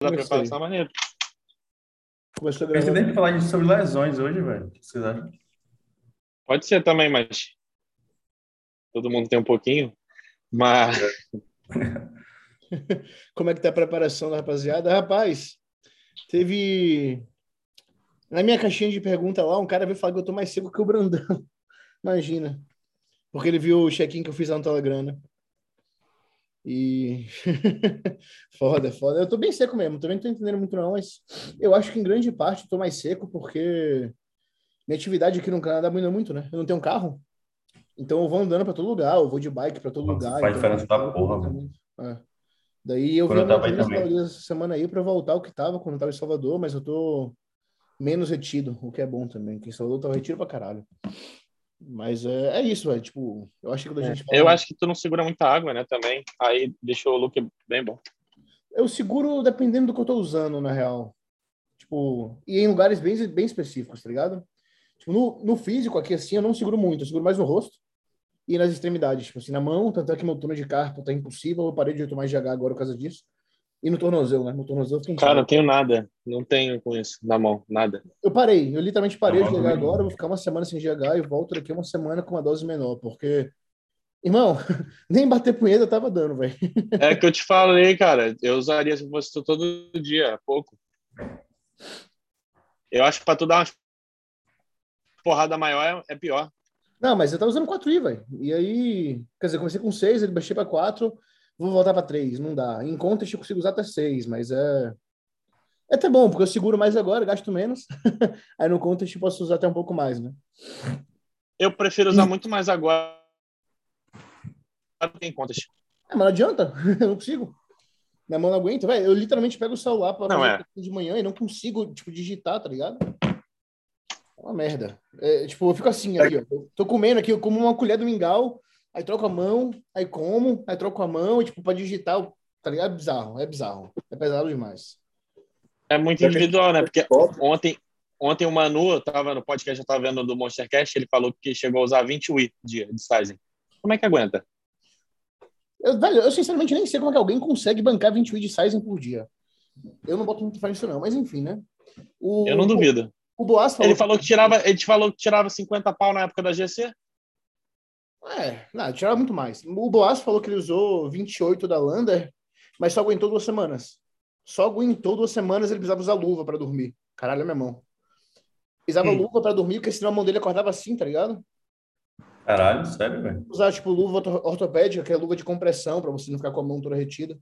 da preparação maneiro. Começou a nem falar sobre lesões hoje, velho. Vocês acham? Pode ser também, mas todo mundo tem um pouquinho. Mas Como é que tá a preparação da rapaziada? Rapaz, teve. Na minha caixinha de pergunta lá, um cara veio falar que eu tô mais seco que o Brandão. Imagina. Porque ele viu o check-in que eu fiz lá no Telegram, né? E. foda, foda. Eu tô bem seco mesmo, também não tô entendendo muito, não, mas eu acho que em grande parte eu tô mais seco porque minha atividade aqui no Canadá muda muito, né? Eu não tenho carro. Então eu vou andando pra todo lugar, eu vou de bike pra todo Nossa, lugar. faz então, diferença da porra, mano. é. Daí eu Quando vim eu tava aí essa semana aí para voltar ao que tava quando eu tava em Salvador, mas eu tô menos retido, o que é bom também. Que em Salvador eu tava retido pra caralho. Mas é, é isso, velho. Tipo, eu acho que quando a gente fala- eu acho que tu não segura muita água, né? Também. Aí deixou o look bem bom. Eu seguro dependendo do que eu tô usando, na real. Tipo, e em lugares bem, bem específicos, tá ligado? Tipo, no, no físico aqui, assim, eu não seguro muito. Eu seguro mais no rosto e nas extremidades. Tipo assim, na mão, tanto é que meu turno de carpo tá impossível. Eu parei de tomar GH agora por causa disso. E no tornozelo, né? No tornozelo fica Cara, não tenho nada. Não tenho com isso na mão, nada. Eu parei, eu literalmente parei Tá de também. agora, eu vou ficar uma semana sem GH e volto daqui uma semana com uma dose menor, porque, irmão, nem bater punheta tava dando, velho. É que eu te falei, cara. Eu usaria se fosse todo dia, pouco. Eu acho que pra tu dar uma porrada maior é, é pior. Não, mas eu tava usando 4i, velho. E aí, quer dizer, comecei com 6, ele baixei pra 4, vou voltar pra 3, não dá. Em contest eu consigo usar até 6, mas é. É até bom, porque eu seguro mais agora, gasto menos. aí no contest eu posso usar até um pouco mais, né? Eu prefiro usar muito mais agora do que em contas. É, mas não adianta, eu não consigo. Minha mão não aguenta, velho. Eu literalmente pego o celular para Não, é. de manhã e não consigo, tipo, digitar, tá ligado? É uma merda. É, tipo, eu fico assim aqui, ó. Eu tô comendo aqui, eu como uma colher do mingau, aí troco a mão, aí como, aí troco a mão, e, tipo, pra digitar, tá ligado? É bizarro, é bizarro. É pesado demais. É muito individual, né? Porque ontem, ontem o Manu, eu tava no podcast, eu tava vendo do Monstercast, ele falou que chegou a usar 20 Wii dia de sizing. Como é que aguenta? Eu, velho, eu sinceramente nem sei como é que alguém consegue bancar 20 vídeos de sizing por dia. Eu não boto muito fé nisso, não, mas enfim, né? O, Eu não duvido. O, o Boas falou Ele falou que tirava, ele te falou que tirava 50 pau na época da GC. É, não, tirava muito mais. O Boas falou que ele usou 28 da Lander, mas só aguentou duas semanas. Só aguentou duas semanas ele precisava usar luva para dormir. Caralho, é minha mão. Precisava Hum. luva para dormir, porque senão a mão dele acordava assim, tá ligado? Caralho, sério, velho. Usar, tipo, luva orto- ortopédica, que é luva de compressão, para você não ficar com a mão toda retida.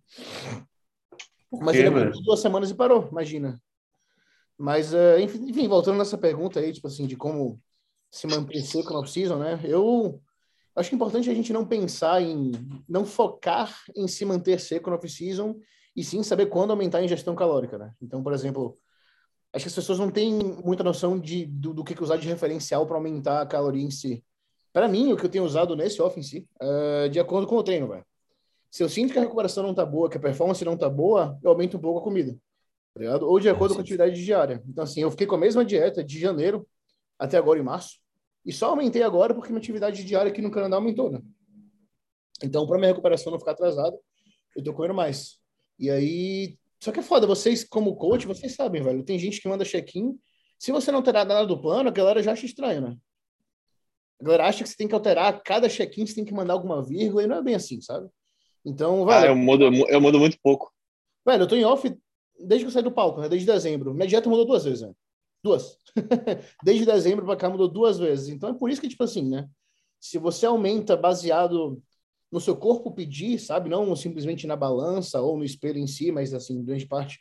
Mas quê, ele aguentou duas semanas e parou, imagina. Mas, é, enfim, enfim, voltando nessa pergunta aí, tipo assim, de como se manter seco na off-season, né? Eu acho que é importante a gente não pensar em, não focar em se manter seco na off-season e sim saber quando aumentar a ingestão calórica, né? Então, por exemplo, acho que as pessoas não têm muita noção de, do, do que usar de referencial para aumentar a caloria em si. Para mim, o que eu tenho usado nesse off em si, é de acordo com o treino, velho. Se eu sinto que a recuperação não tá boa, que a performance não tá boa, eu aumento um pouco a comida. Tá ligado? Ou de acordo com a atividade diária. Então, assim, eu fiquei com a mesma dieta de janeiro até agora em março. E só aumentei agora porque minha atividade diária aqui no Canadá aumentou, né? Então, para minha recuperação não ficar atrasada, eu tô comendo mais. E aí. Só que é foda, vocês, como coach, vocês sabem, velho. Tem gente que manda check-in. Se você não alterar nada do plano, a galera já acha estranho, né? A galera acha que você tem que alterar cada check-in, você tem que mandar alguma vírgula, e não é bem assim, sabe? Então, Ah, velho, eu mudo, eu mudo muito pouco. velho, eu tô em off desde que eu saí do palco, né? Desde dezembro. Minha dieta mudou duas vezes, né? Duas. desde dezembro pra cá mudou duas vezes. Então é por isso que, tipo assim, né? Se você aumenta baseado no seu corpo pedir, sabe? Não simplesmente na balança ou no espelho em si, mas, assim, grande parte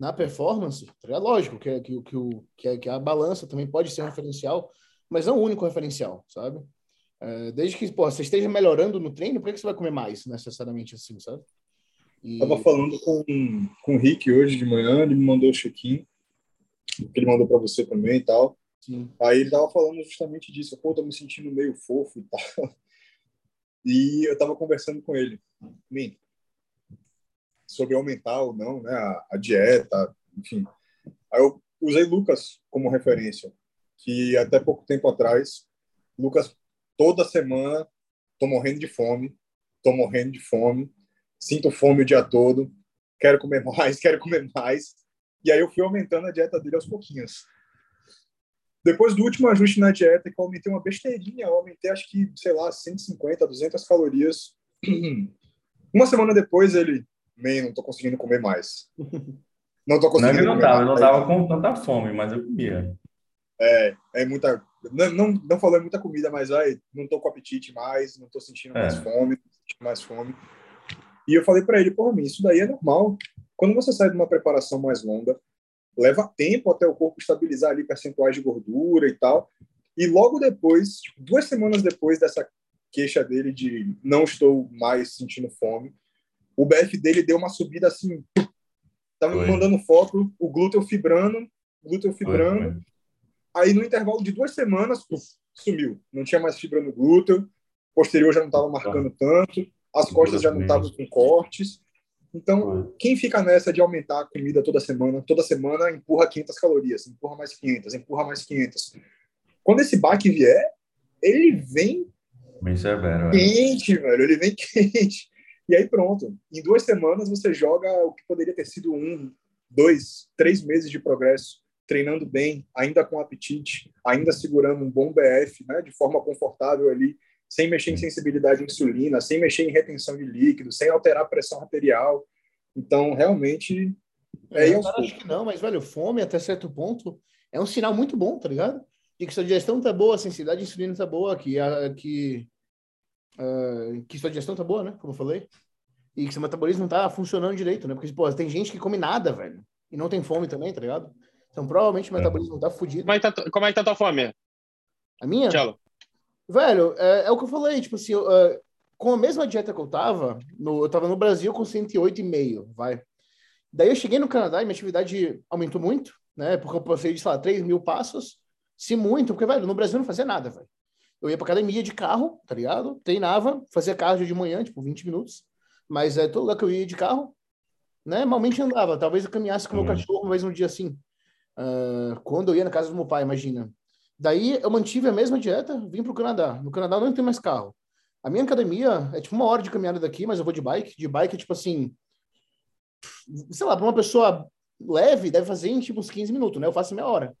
na performance, é lógico que, que, que, o, a, que a balança também pode ser um referencial, mas não o único referencial, sabe? É, desde que pô, você esteja melhorando no treino, por que você vai comer mais, necessariamente assim, sabe? E... Tava falando com, com o Rick hoje de manhã, ele me mandou o check-in, que ele mandou para você também e tal. Sim. Aí ele tava falando justamente disso, pô, tô me sentindo meio fofo e tal. E eu tava conversando com ele, sobre aumentar ou não, né, a, a dieta, enfim. Aí eu usei Lucas como referência, que até pouco tempo atrás, Lucas toda semana tô morrendo de fome, tô morrendo de fome, sinto fome o dia todo, quero comer mais, quero comer mais. E aí eu fui aumentando a dieta dele aos pouquinhos. Depois do último ajuste na dieta, que eu aumentei uma besteirinha, eu aumentei acho que, sei lá, 150, 200 calorias. Uma semana depois ele, man, não tô conseguindo comer mais. Não tô Não é conseguindo não comer tava, eu não mais. tava com tanta fome, mas eu comia. É, é muita. Não, não, não falando muita comida, mas ai, não tô com apetite mais, não tô sentindo mais É. fome, não tô sentindo mais fome. E eu falei para ele, pô, mim, isso daí é normal. Quando você sai de uma preparação mais longa, leva tempo até o corpo estabilizar ali percentuais de gordura e tal. E logo depois, tipo, duas semanas depois dessa queixa dele de não estou mais sentindo fome, o BF dele deu uma subida assim. Tava Foi. mandando foto, o glúteo fibrando, glúteo fibrando. foi. Aí, no intervalo de duas semanas, puf, sumiu. Não tinha mais fibra no glúteo, posterior já não estava marcando tanto, as costas já não estavam com cortes. Então, quem fica nessa de aumentar a comida toda semana, toda semana empurra 500 calorias, empurra mais 500, empurra mais 500. Quando esse baque vier, ele vem Bem severo, é. quente, velho, ele vem quente. E aí pronto, em duas semanas você joga o que poderia ter sido um, dois, três meses de progresso, treinando bem, ainda com apetite, ainda segurando um bom BF, né, de forma confortável ali, sem mexer em sensibilidade à insulina, sem mexer em retenção de líquido, sem alterar a pressão arterial. Então, realmente, é eu aos acho que não, mas, velho, fome até certo ponto é um sinal muito bom, tá ligado? De que sua digestão tá boa, a sensibilidade de insulina tá boa, que, a, que, ah, que sua digestão tá boa, né? Como eu falei. E que seu metabolismo não tá funcionando direito, né? Porque, pô, tem gente que come nada, velho. E não tem fome também, tá ligado? Então, provavelmente o metabolismo tá fudido. Como é que tá, como é que tá a tua fome, A minha? Tchelo? Velho, é, é o que eu falei, tipo assim, eu, é, com a mesma dieta que eu tava, no, eu tava no Brasil com 108,5, vai. Daí eu cheguei no Canadá e minha atividade aumentou muito, né? Porque eu passei de, sei lá, 3 mil passos, se muito, porque, velho, no Brasil eu não fazia nada, velho. Eu ia pra academia de carro, tá ligado? Treinava, fazia cardio de manhã, tipo, 20 minutos, mas é todo lugar que eu ia de carro, né? Malmente andava, talvez eu caminhasse com o meu Uhum. cachorro vez um dia assim. Ah, quando eu ia na casa do meu pai, imagina. Daí eu mantive a mesma dieta, vim pro Canadá. No Canadá não tem mais carro. A minha academia é tipo uma hora de caminhada daqui, mas eu vou de bike. De bike é tipo assim, sei lá, para uma pessoa leve deve fazer em tipo uns 15 minutos, né? Eu faço meia hora.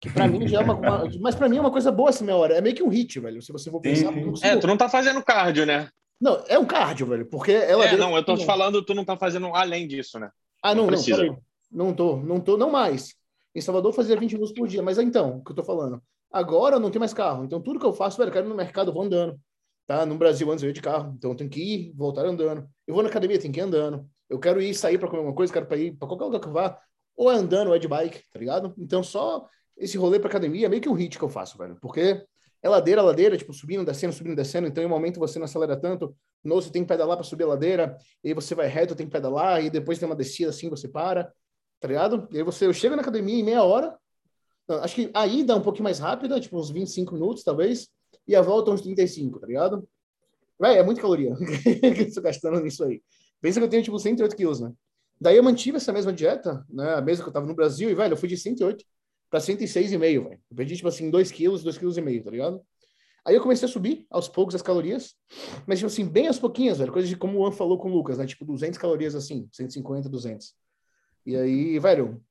Que para mim já é uma, uma- mas para mim é uma coisa boa essa meia hora. É meio que um hit, velho. Se você for pensar, Sim. É, tu não tá fazendo cardio, né? não, é um cardio, velho, porque ela É, não, eu tô te falando, tu não tá fazendo além disso, né? Ah, não, Não não, precisa. Não tô, não tô, não mais. Em Salvador fazia 20 minutos por dia, mas então, o que eu tô falando? Agora eu não tenho mais carro, então tudo que eu faço, velho, eu quero ir no mercado, vou andando. Tá? No Brasil antes eu ia de carro, então eu tenho que ir, voltar andando. Eu vou na academia, tenho que ir andando. Eu quero ir sair para comer alguma coisa, quero para ir para qualquer lugar que eu vá, ou é andando ou é de bike, tá ligado? Então só esse rolê para academia é meio que um hit que eu faço, velho, porque é ladeira, ladeira, tipo subindo, descendo, subindo, descendo, então em um momento você não acelera tanto, no você tem que pedalar para subir a ladeira, e aí você vai reto, tem que pedalar, e depois tem uma descida assim, você para, tá ligado? E aí você, eu chego na academia em meia hora, acho que a ida é um pouquinho mais rápida, tipo uns 25 minutos, talvez, e a volta uns 35, tá ligado? Véi, é muita caloria que eu tô gastando nisso aí. Pensa que eu tenho, tipo, 108 quilos, né? Daí eu mantive essa mesma dieta, né? A mesma que eu tava no Brasil, e, velho, eu fui de 108 para 106,5, velho. Eu perdi, tipo assim, 2 quilos, 2 quilos e meio, tá ligado? Aí eu comecei a subir aos poucos as calorias, mas, tipo assim, bem aos pouquinhos, velho. Coisa de como o An falou com o Lucas, né? Tipo, 200 calorias assim, 150, 200. E aí, velho,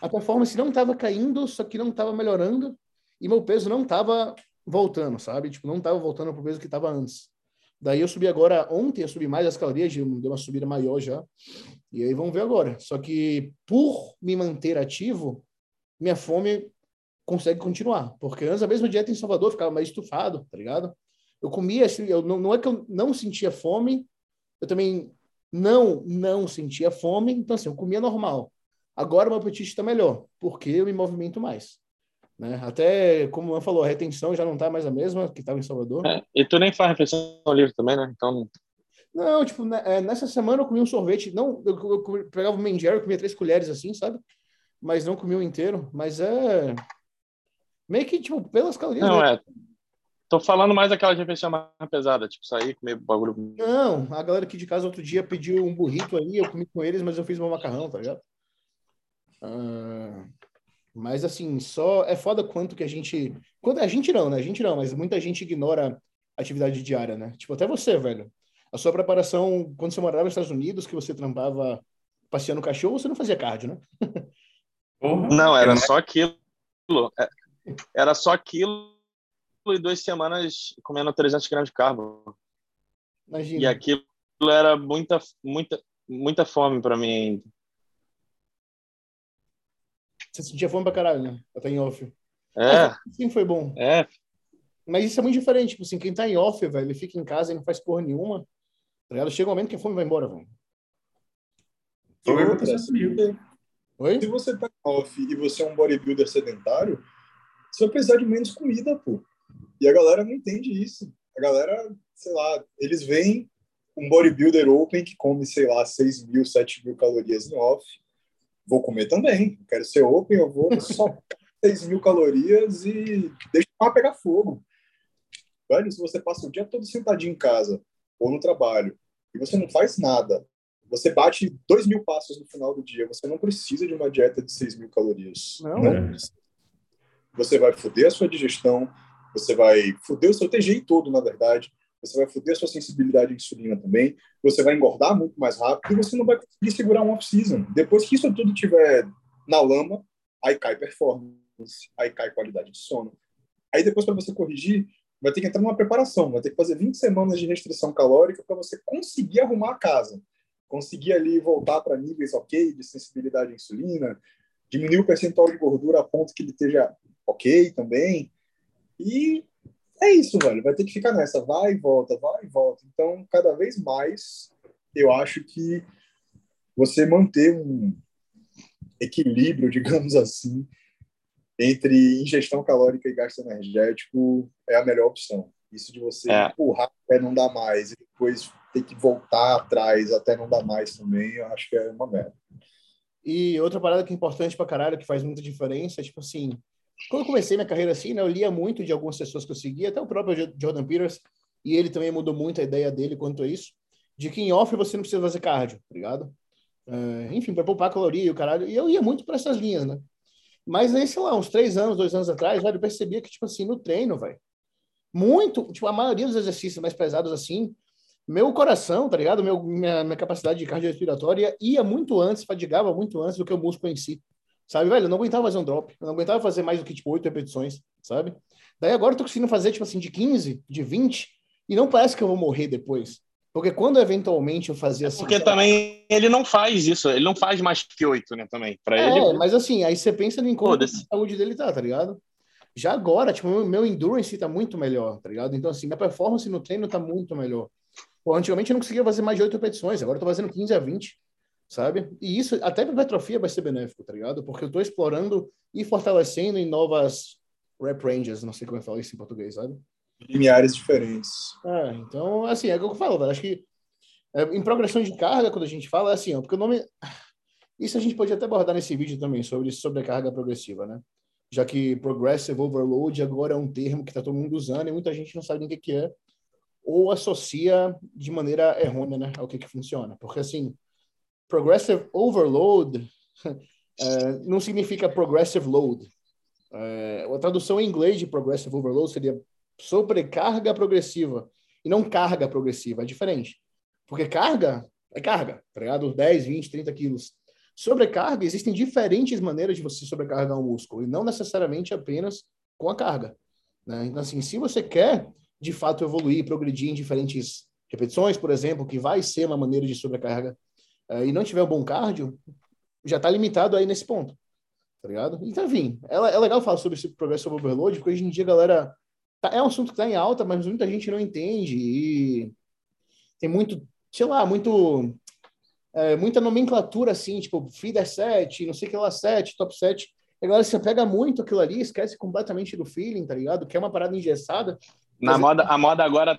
a performance não tava caindo, só que não tava melhorando, e meu peso não tava voltando, sabe? Tipo, não tava voltando pro peso que tava antes. Daí eu subi agora, ontem eu subi mais as calorias, deu uma subida maior já. E aí vamos ver agora. Só que por me manter ativo, minha fome consegue continuar. Porque antes a mesma dieta em Salvador ficava mais estufado, tá ligado? Eu comia, assim, eu, não, não é que eu não sentia fome, eu também não, não sentia fome, então assim, eu comia normal. Agora meu apetite está melhor, porque eu me movimento mais. Né? Até, como o Ian falou, a retenção já não está mais a mesma que estava em Salvador. É, e tu nem faz refeição livre também, né? Então, Não, tipo, né, é, nessa semana eu comi um sorvete, não, eu, eu, eu pegava o Mendier, eu comia três colheres assim, sabe? Mas não comi o inteiro, mas é meio que, tipo, pelas calorias. não né? é. Tô falando mais daquela refeição mais pesada, tipo, sair, comer bagulho. Não, a galera aqui de casa outro dia pediu um burrito aí, eu comi com eles, mas eu fiz meu macarrão, tá ligado? Ah, mas assim, só é foda quanto que a gente. Quando a gente não, né? A gente não, mas muita gente ignora a atividade diária, né? Tipo, até você, velho. A sua preparação, quando você morava nos Estados Unidos, que você trampava passeando o cachorro, você não fazia cardio, né? Não, era é só aquilo. Era só aquilo e duas semanas comendo 300 gramas de carbo. Imagina. E aquilo era muita, muita, muita fome para mim ainda. Você sentia fome pra caralho, né? Até em off. É, Sim, foi bom. é. Mas isso é muito diferente. Tipo assim, quem tá em off, velho, ele fica em casa e não faz porra nenhuma. Tá ligado? Chega um momento que a fome vai embora, velho. Foi o que outra, aconteceu se comigo. você- Oi? Se você tá off e você é um bodybuilder sedentário, você vai precisar de menos comida, pô. E a galera não entende isso. A galera, sei lá, eles veem um bodybuilder open que come, sei lá, 6 mil, 7 mil calorias em off. Vou comer também. Quero ser open, eu vou só 6 mil calorias e deixa o mar pegar fogo. Velho, se você passa o dia todo sentadinho em casa ou no trabalho e você não faz nada, você bate 2 mil passos no final do dia, você não precisa de uma dieta de 6 mil calorias. Não, né? precisa. Você vai foder a sua digestão, você vai foder o seu TGI todo, na verdade, você vai foder a sua sensibilidade à insulina também, você vai engordar muito mais rápido e você não vai conseguir segurar um off-season. Depois que isso tudo estiver na lama, aí cai performance, aí cai qualidade de sono. Aí depois, para você corrigir, vai ter que entrar numa preparação, vai ter que fazer 20 semanas de restrição calórica para você conseguir arrumar a casa, conseguir ali voltar para níveis ok de sensibilidade à insulina, diminuir o percentual de gordura a ponto que ele esteja ok também. E é isso, velho. Vai ter que ficar nessa, vai e volta, vai e volta. Então, cada vez mais, eu acho que você manter um equilíbrio, digamos assim, entre ingestão calórica e gasto energético é a melhor opção. Isso de você É. empurrar até não dar mais e depois ter que voltar atrás até não dar mais também, eu acho que é uma merda. E outra parada que é importante pra caralho, que faz muita diferença, é tipo assim, quando eu comecei minha carreira assim, né, eu lia muito de algumas pessoas que eu seguia, até o próprio Jo- Jordan Peters, e ele também mudou muito a ideia dele quanto a isso, de que em off você não precisa fazer cardio, tá ligado? É, enfim, para poupar caloria e o caralho, e eu ia muito para essas linhas, né? Mas aí, sei lá, uns três anos, dois anos atrás, velho, eu percebia que, tipo assim, no treino, velho, muito, tipo, a maioria dos exercícios mais pesados assim, meu coração, tá ligado? Meu, minha, minha capacidade de cardiorrespiratória ia muito antes, fadigava muito antes do que o músculo em si. Sabe, velho? Eu não aguentava fazer um drop. Eu não aguentava fazer mais do que, tipo, oito repetições, sabe? Daí agora eu tô conseguindo fazer, tipo assim, de 15, de 20, e não parece que eu vou morrer depois. Porque quando eventualmente eu fazia assim. Porque também ele não faz isso, ele não faz mais que oito, né? Também. Para É, ele. mas assim, aí você pensa em como a Foda-se. saúde dele tá, tá ligado? Já agora, tipo, meu, meu endurance tá muito melhor, tá ligado? Então, assim, minha performance no treino tá muito melhor. Pô, antigamente eu não conseguia fazer mais de 8 repetições, agora eu tô fazendo 15 a 20, sabe? E isso, até pra hipertrofia vai ser benéfico, tá ligado? Porque eu tô explorando e fortalecendo em novas rep ranges, não sei como é que fala isso em português, sabe? Limiares diferentes. É, então, assim, é o que eu falo, velho. Acho que é, em progressão de carga, quando a gente fala, é assim, ó, porque o nome. Isso a gente pode até abordar nesse vídeo também, sobre sobrecarga progressiva, né? Já que progressive overload agora é um termo que está todo mundo usando e muita gente não sabe nem o que, que é, ou associa de maneira errônea, né, ao que, que funciona. Porque, assim, progressive overload é, não significa progressive load. É, a tradução em inglês de progressive overload seria sobrecarga progressiva e não carga progressiva. É diferente. Porque carga é carga, tá ligado? 10, 20, 30 quilos. Sobrecarga, existem diferentes maneiras de você sobrecarregar um músculo, e não necessariamente apenas com a carga. Né? Então, assim, se você quer, de fato, evoluir, progredir em diferentes repetições, por exemplo, que vai ser uma maneira de sobrecarga, e não tiver um bom cardio, já está limitado aí nesse ponto, tá ligado? Então, enfim, é, é legal falar sobre esse progresso overload, porque hoje em dia, galera, tá, é um assunto que está em alta, mas muita gente não entende, e tem muito, sei lá, muito é, muita nomenclatura assim, tipo feeder set, não sei o que lá, set, top set. E agora você pega muito aquilo ali, esquece completamente do feeling, tá ligado? Que é uma parada engessada. Na moda, a moda agora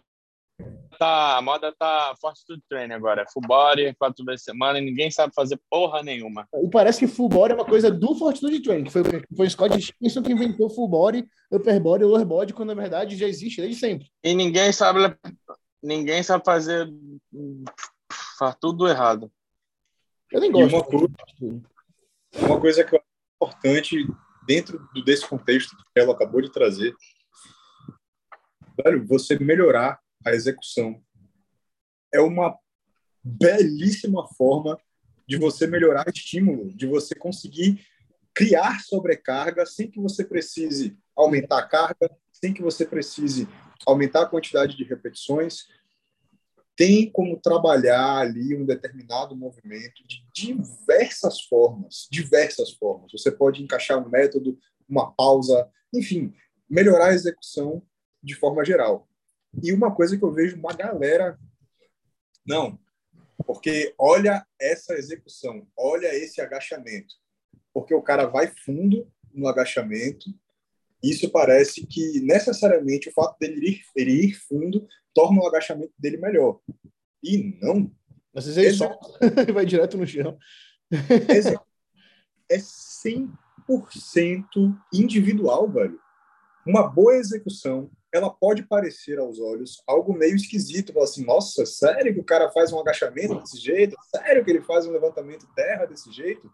tá. A moda tá forte do treino agora. É full body, quatro vezes semana, e ninguém sabe fazer porra nenhuma. E parece que full body é uma coisa do Fortitude Training, que foi, foi o Scott Dickinson que inventou full body, upper body lower body, quando na verdade já existe desde sempre. E ninguém sabe. Ninguém sabe fazer. Faz tudo errado. Eu nem E gosto. uma coisa, uma coisa que eu acho importante dentro desse contexto que ela acabou de trazer, velho, você melhorar a execução é uma belíssima forma de você melhorar estímulo, de você conseguir criar sobrecarga sem que você precise aumentar a carga, sem que você precise aumentar a quantidade de repetições. Tem como trabalhar ali um determinado movimento de diversas formas, diversas formas. Você pode encaixar um método, uma pausa, enfim, melhorar a execução de forma geral. E uma coisa que eu vejo uma galera não, porque olha essa execução, olha esse agachamento. Porque o cara vai fundo no agachamento. Isso parece que necessariamente o fato dele ir, ele ir fundo torna o agachamento dele melhor. E não. Às vezes ele Exe... só vai direto no chão. é 100% individual, velho. Uma boa execução ela pode parecer aos olhos algo meio esquisito. Falar assim, nossa, sério que o cara faz um agachamento desse jeito? Sério que ele faz um levantamento terra desse jeito?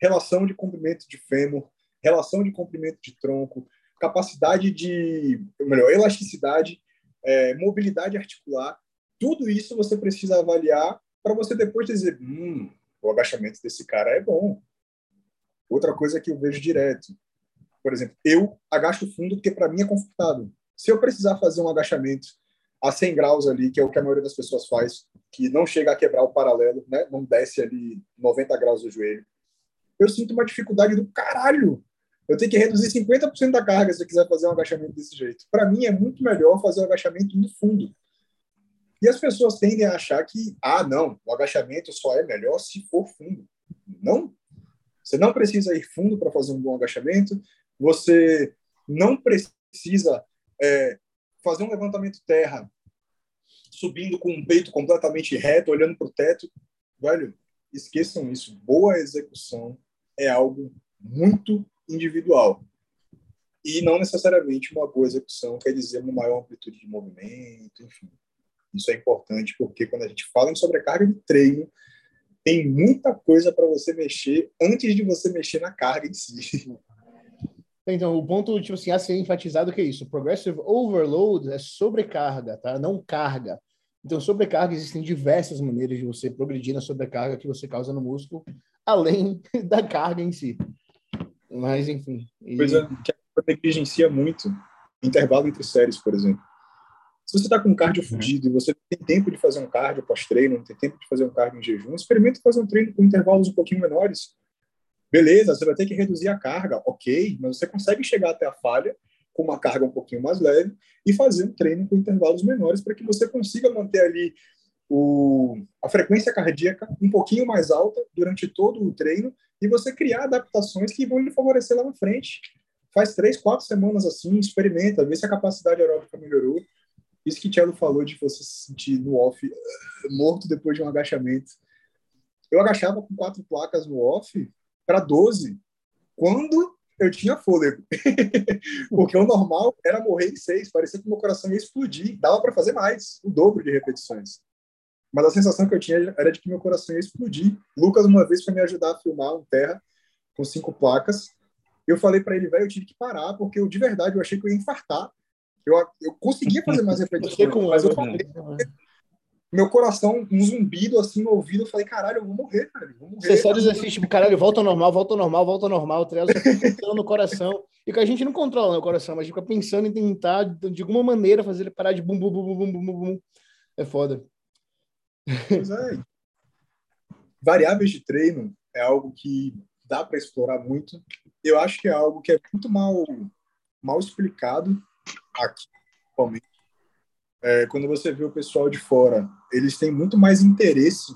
Relação de comprimento de fêmur, relação de comprimento de tronco, capacidade de, melhor, elasticidade, é, mobilidade articular, tudo isso você precisa avaliar para você depois dizer, hum, o agachamento desse cara é bom. Outra coisa que eu vejo direto, por exemplo, eu agacho fundo porque para mim é confortável. Se eu precisar fazer um agachamento a 100 graus ali, que é o que a maioria das pessoas faz, que não chega a quebrar o paralelo, né? Não desce ali 90 graus do joelho. Eu sinto uma dificuldade do caralho. Eu tenho que reduzir 50% da carga se eu quiser fazer um agachamento desse jeito. Para mim é muito melhor fazer o agachamento no fundo. E as pessoas tendem a achar que, ah, não, o agachamento só é melhor se for fundo. Não. Você não precisa ir fundo para fazer um bom agachamento você não precisa é, fazer um levantamento terra subindo com o peito completamente reto, olhando para o teto. Velho, esqueçam isso. Boa execução é algo muito individual. E não necessariamente uma boa execução quer dizer uma maior amplitude de movimento, enfim. Isso é importante porque quando a gente fala em sobrecarga de treino, tem muita coisa para você mexer antes de você mexer na carga em si. Então, o ponto, tipo assim, a ser enfatizado que é isso. Progressive overload é sobrecarga, tá? Não carga. Então, sobrecarga, existem diversas maneiras de você progredir na sobrecarga que você causa no músculo, além da carga em si. Mas, enfim. E... Pois é, que negligencia muito intervalo entre séries, por exemplo. Se você está com um cardio uhum. fudido e você tem tempo de fazer um cardio pós-treino, não tem tempo de fazer um cardio em jejum, experimente fazer um treino com intervalos um pouquinho menores Beleza, você vai ter que reduzir a carga, ok, mas você consegue chegar até a falha com uma carga um pouquinho mais leve e fazer um treino com intervalos menores para que você consiga manter ali o, a frequência cardíaca um pouquinho mais alta durante todo o treino e você criar adaptações que vão lhe favorecer lá na frente. Faz três, quatro semanas assim, experimenta, vê se a capacidade aeróbica melhorou. Isso que o Thiago falou de você se sentir no off morto depois de um agachamento. Eu agachava com quatro placas no off para 12 quando eu tinha fôlego. Porque o normal era morrer em seis, parecia que meu coração ia explodir, dava para fazer mais, o dobro de repetições. Mas a sensação que eu tinha era de que meu coração ia explodir. Lucas, uma vez, foi me ajudar a filmar um terra com cinco placas. Eu falei para ele, velho, eu tive que parar, porque eu, de verdade eu achei que eu ia infartar. Eu, eu conseguia fazer mais repetições, mas eu falei, meu coração, um zumbido assim no ouvido, eu falei, caralho, eu vou morrer, cara, vou morrer. Você só diz assim, tipo, caralho, volta ao normal, volta ao normal, volta ao normal, fica pensando no coração. E que a gente não controla né, o coração, mas a gente fica pensando em tentar, de alguma maneira, fazer ele parar de bum, bum, bum, bum, bum, bum, bum. É foda. Pois é. Variáveis de treino é algo que dá para explorar muito. Eu acho que é algo que é muito mal, mal explicado aqui, principalmente é, quando você vê o pessoal de fora, eles têm muito mais interesse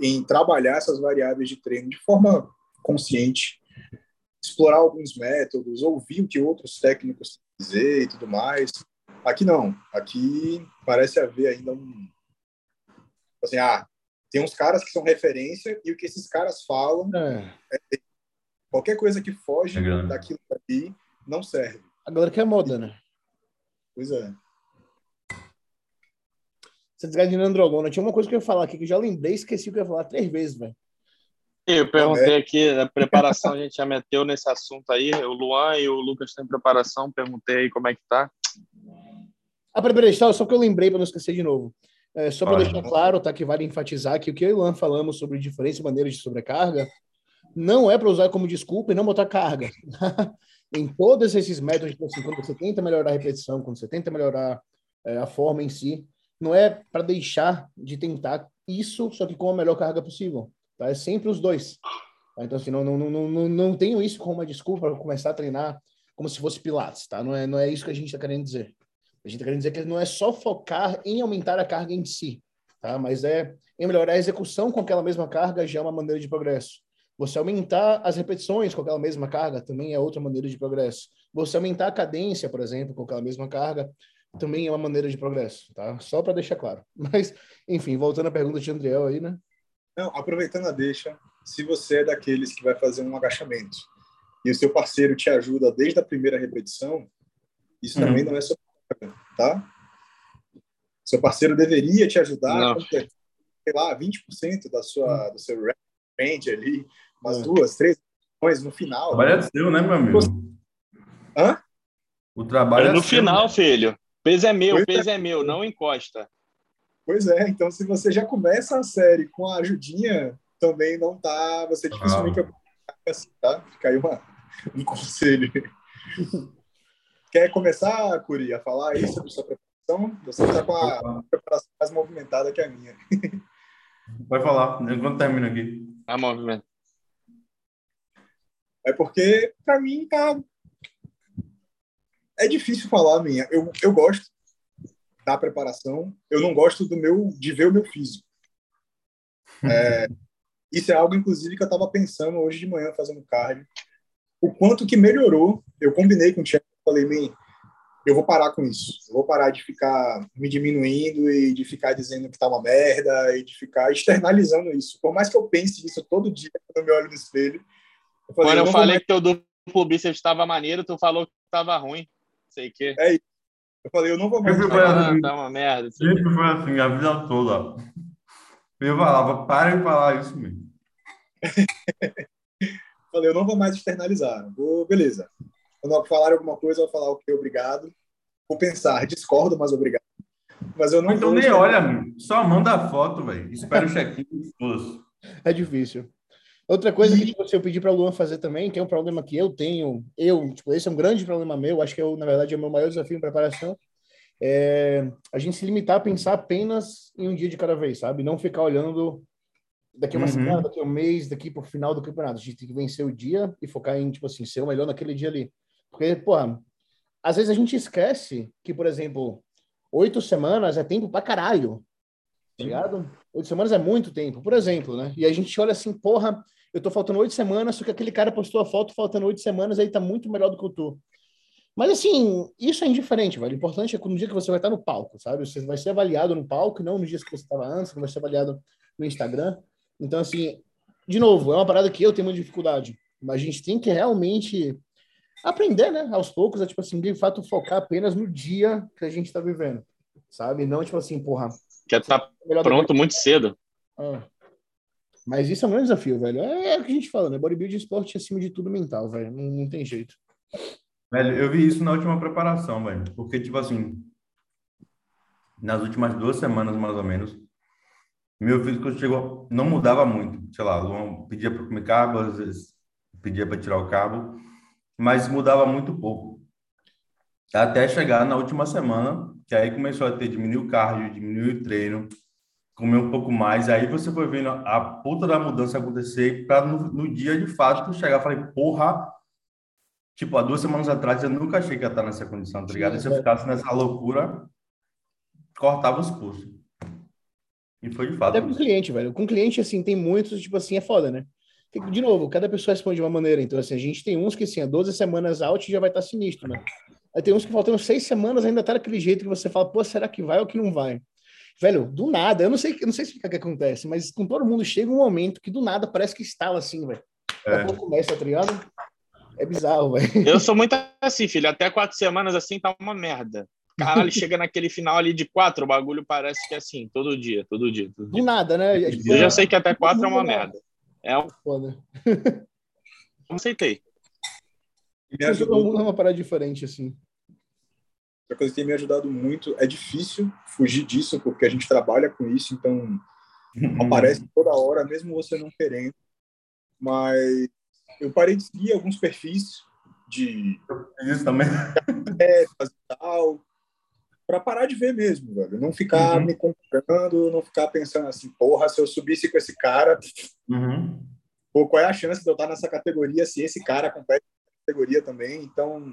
em trabalhar essas variáveis de treino de forma consciente, explorar alguns métodos, ouvir o que outros técnicos dizer e tudo mais. Aqui não. Aqui parece haver ainda um assim, ah, tem uns caras que são referência e o que esses caras falam é. É, qualquer coisa que foge é daquilo ali não serve. Agora que é moda, né? Pois é. Você desgaste androgona. Tinha uma coisa que eu ia falar aqui que eu já lembrei e esqueci o que eu ia falar três vezes, velho. Eu perguntei aqui, na preparação a gente já meteu nesse assunto aí. O Luan e o Lucas estão em preparação. Perguntei aí como é que tá. A primeira história, só que eu lembrei para não esquecer de novo. É, só para deixar claro, tá, que vale enfatizar que o que eu e o Ilan falamos sobre diferentes maneiras de sobrecarga não é para usar como desculpa e não botar carga. em todos esses métodos, assim, quando você tenta melhorar a repetição, quando você tenta melhorar é, a forma em si, não é para deixar de tentar isso, só que com a melhor carga possível. Tá? É sempre os dois. Tá? Então, assim, não, não, não, não, não tenho isso como uma desculpa para começar a treinar como se fosse Pilates, tá? Não é, não é isso que a gente está querendo dizer. A gente está querendo dizer que não é só focar em aumentar a carga em si, tá? Mas é em melhorar a execução com aquela mesma carga já é uma maneira de progresso. Você aumentar as repetições com aquela mesma carga também é outra maneira de progresso. Você aumentar a cadência, por exemplo, com aquela mesma carga também é uma maneira de progresso, tá? Só para deixar claro. Mas, enfim, voltando à pergunta de Andriel aí, né? Não, aproveitando a deixa, se você é daqueles que vai fazer um agachamento e o seu parceiro te ajuda desde a primeira repetição, isso Uhum. também não é só tá? Seu parceiro deveria te ajudar sei lá, 20% da sua, do seu range ali, umas É. duas, três repetições no O final. trabalho é seu, né, meu amigo? Hã? O trabalho é no seu, final, né? filho. Peso é meu, Pois é. peso é meu, não encosta. Pois é, então se você já começa a série com a ajudinha, também não tá. Você dificilmente vai assim, tá? Fica aí uma, um conselho. Quer começar, Curi, a falar aí sobre sua preparação? Você está com a preparação mais movimentada que a minha. Vai falar, enquanto termina aqui. A movimento. É porque, para mim, tá. É difícil falar, minha. Eu, eu gosto da preparação, eu não gosto do meu de ver o meu físico. É, isso é algo, inclusive, que eu estava pensando hoje de manhã fazendo cardio. O quanto que melhorou. Eu combinei com o Thiago, falei, "Man, eu vou parar com isso. Eu vou parar de ficar me diminuindo e de ficar dizendo que tá uma merda e de ficar externalizando isso. Por mais que eu pense isso todo dia quando eu me olho no espelho. Eu falei, Quando eu "Não vou falei mais que teu duplo bíceps estava maneiro, tu falou que tava ruim. Sei que. Eu falei, eu não vou mais. Pra- Ah, tá uma merda. Sempre foi assim, a vida toda. Eu falava, para de falar isso, meu. falei, eu não vou mais externalizar. Vou, beleza. Quando falar alguma coisa, eu vou falar ok, obrigado. Vou pensar, discordo, mas obrigado. Mas eu não Então vou nem olha, só manda a foto, velho. Espera o check-in. É difícil. Outra coisa que tipo, se eu pedir para o Luan fazer também, que é um problema que eu tenho, eu, tipo, esse é um grande problema meu, acho que eu, na verdade, é o meu maior desafio em preparação, é a gente se limitar a pensar apenas em um dia de cada vez, sabe? Não ficar olhando daqui a uma Uhum. semana, daqui um mês, daqui para o final do campeonato. A gente tem que vencer o dia e focar em, tipo assim, ser o melhor naquele dia ali. Porque, porra, às vezes a gente esquece que, por exemplo, oito semanas é tempo pra caralho. Tá ligado? Oito semanas é muito tempo, por exemplo, né? E a gente olha assim, porra, eu tô faltando oito semanas, só que aquele cara postou a foto faltando oito semanas, aí tá muito melhor do que eu tô. Mas assim, isso é indiferente, velho. O importante é que no dia que você vai estar no palco, sabe? Você vai ser avaliado no palco, não nos dias que você estava antes, que vai ser avaliado no Instagram. Então, assim, de novo, é uma parada que eu tenho muita dificuldade. Mas a gente tem que realmente aprender, né? Aos poucos, a, tipo assim, de fato focar apenas no dia que a gente tá vivendo, sabe? Não, tipo assim, porra, Quer tá do que- pronto muito cedo. ah. Mas isso é um grande desafio, velho. É, é o que a gente fala, né? Bodybuilding é esporte acima de tudo mental, velho. Não, não tem jeito. Velho, eu vi isso na última preparação, velho. Porque, tipo assim, nas últimas duas semanas, mais ou menos, meu físico chegou, não mudava muito. Sei lá, Luan pedia para comer carbo, às vezes pedia para tirar o cabo, mas mudava muito pouco. Até chegar na última semana, que aí começou a ter diminuir o cardio, diminuir o treino, comer um pouco mais. Aí você foi vendo a puta da mudança acontecer para no, no dia de fato tu chegar, eu falei, porra, Tipo, há duas semanas atrás eu nunca achei que ia estar nessa condição, tá ligado? E se eu Sim, ficasse nessa loucura, cortava os pulsos. E foi de fato. Até com cliente, velho. Com cliente, assim, tem muitos, tipo assim, é foda, né? De novo, cada pessoa responde de uma maneira. Então, assim, a gente tem uns que, assim, há 12 semanas out já vai estar sinistro, né? Aí tem uns que faltando seis semanas ainda tá daquele jeito que você fala, pô, será que vai ou que não vai? Velho, do nada, eu não sei, eu não sei explicar o que acontece, mas com todo mundo chega um momento que do nada parece que estala assim, velho. É. começa, tá ligado? É bizarro, velho. Eu sou muito assim, filho. Até quatro semanas assim tá uma merda. Caralho, chega naquele final ali de quatro, o bagulho parece que é assim, todo dia, todo dia. Todo Do dia. nada, né? Eu já sei que até quatro é uma merda. É um. foda. Não aceitei. Me ajudou, mundo é uma parada diferente, assim. outra coisa que tem me ajudado muito. É difícil fugir disso, porque a gente trabalha com isso, então uhum. aparece toda hora, mesmo você não querendo. Mas eu parei de seguir alguns perfis de. Isso também. É, tal, para parar de ver mesmo, velho. Não ficar uhum. me comparando, não ficar pensando assim, porra, se eu subisse com esse cara, uhum. pô, qual é a chance de eu estar nessa categoria se esse cara compete categoria também? Então,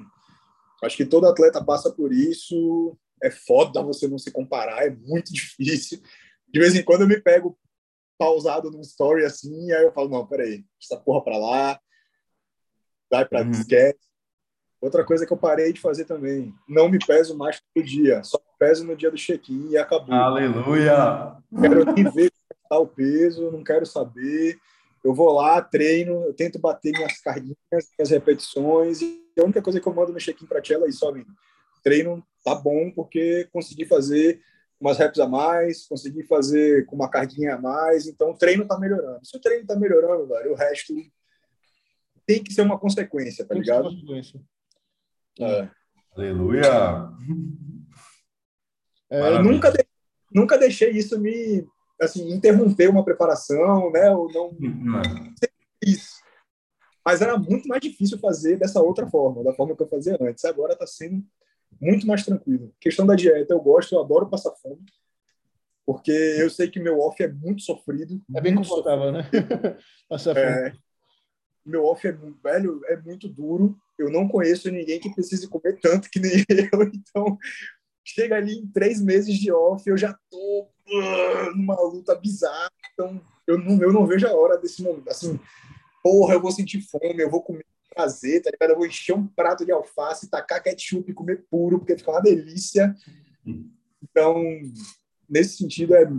acho que todo atleta passa por isso. É foda você não se comparar, é muito difícil. De vez em quando eu me pego pausado num story assim, aí eu falo, não, peraí, essa porra pra lá, vai pra uhum. esquece. Outra coisa que eu parei de fazer também, não me peso mais todo dia, só peso no dia do check-in e acabou. Aleluia! Quero nem ver o peso, não quero saber. Eu vou lá, treino, eu tento bater minhas carguinhas, minhas repetições, e a única coisa que eu mando no check-in para ti é isso, ó, amigo. Treino tá bom porque consegui fazer umas reps a mais, consegui fazer com uma carguinha a mais, então o treino tá melhorando. Se o treino tá melhorando, velho, o resto tem que ser uma consequência, tá ligado? Consequência. É. Aleluia! É, eu nunca, de, nunca deixei isso me assim, interromper uma preparação, né? Ou não. Uhum. Isso. Mas era muito mais difícil fazer dessa outra forma, da forma que eu fazia antes. Agora está sendo muito mais tranquilo. Questão da dieta, eu gosto, eu adoro passar fome, porque eu sei que meu off é muito sofrido. É bem confortável, né? passar fome. É, meu off é velho, é muito duro. Eu não conheço ninguém que precise comer tanto que nem eu, então chega ali em três meses de off, eu já tô numa luta bizarra. Então eu não, eu não vejo a hora desse momento. Assim, porra, eu vou sentir fome, eu vou comer prazer, tá ligado? Eu vou encher um prato de alface, tacar ketchup e comer puro, porque fica uma delícia. Então, nesse sentido, é,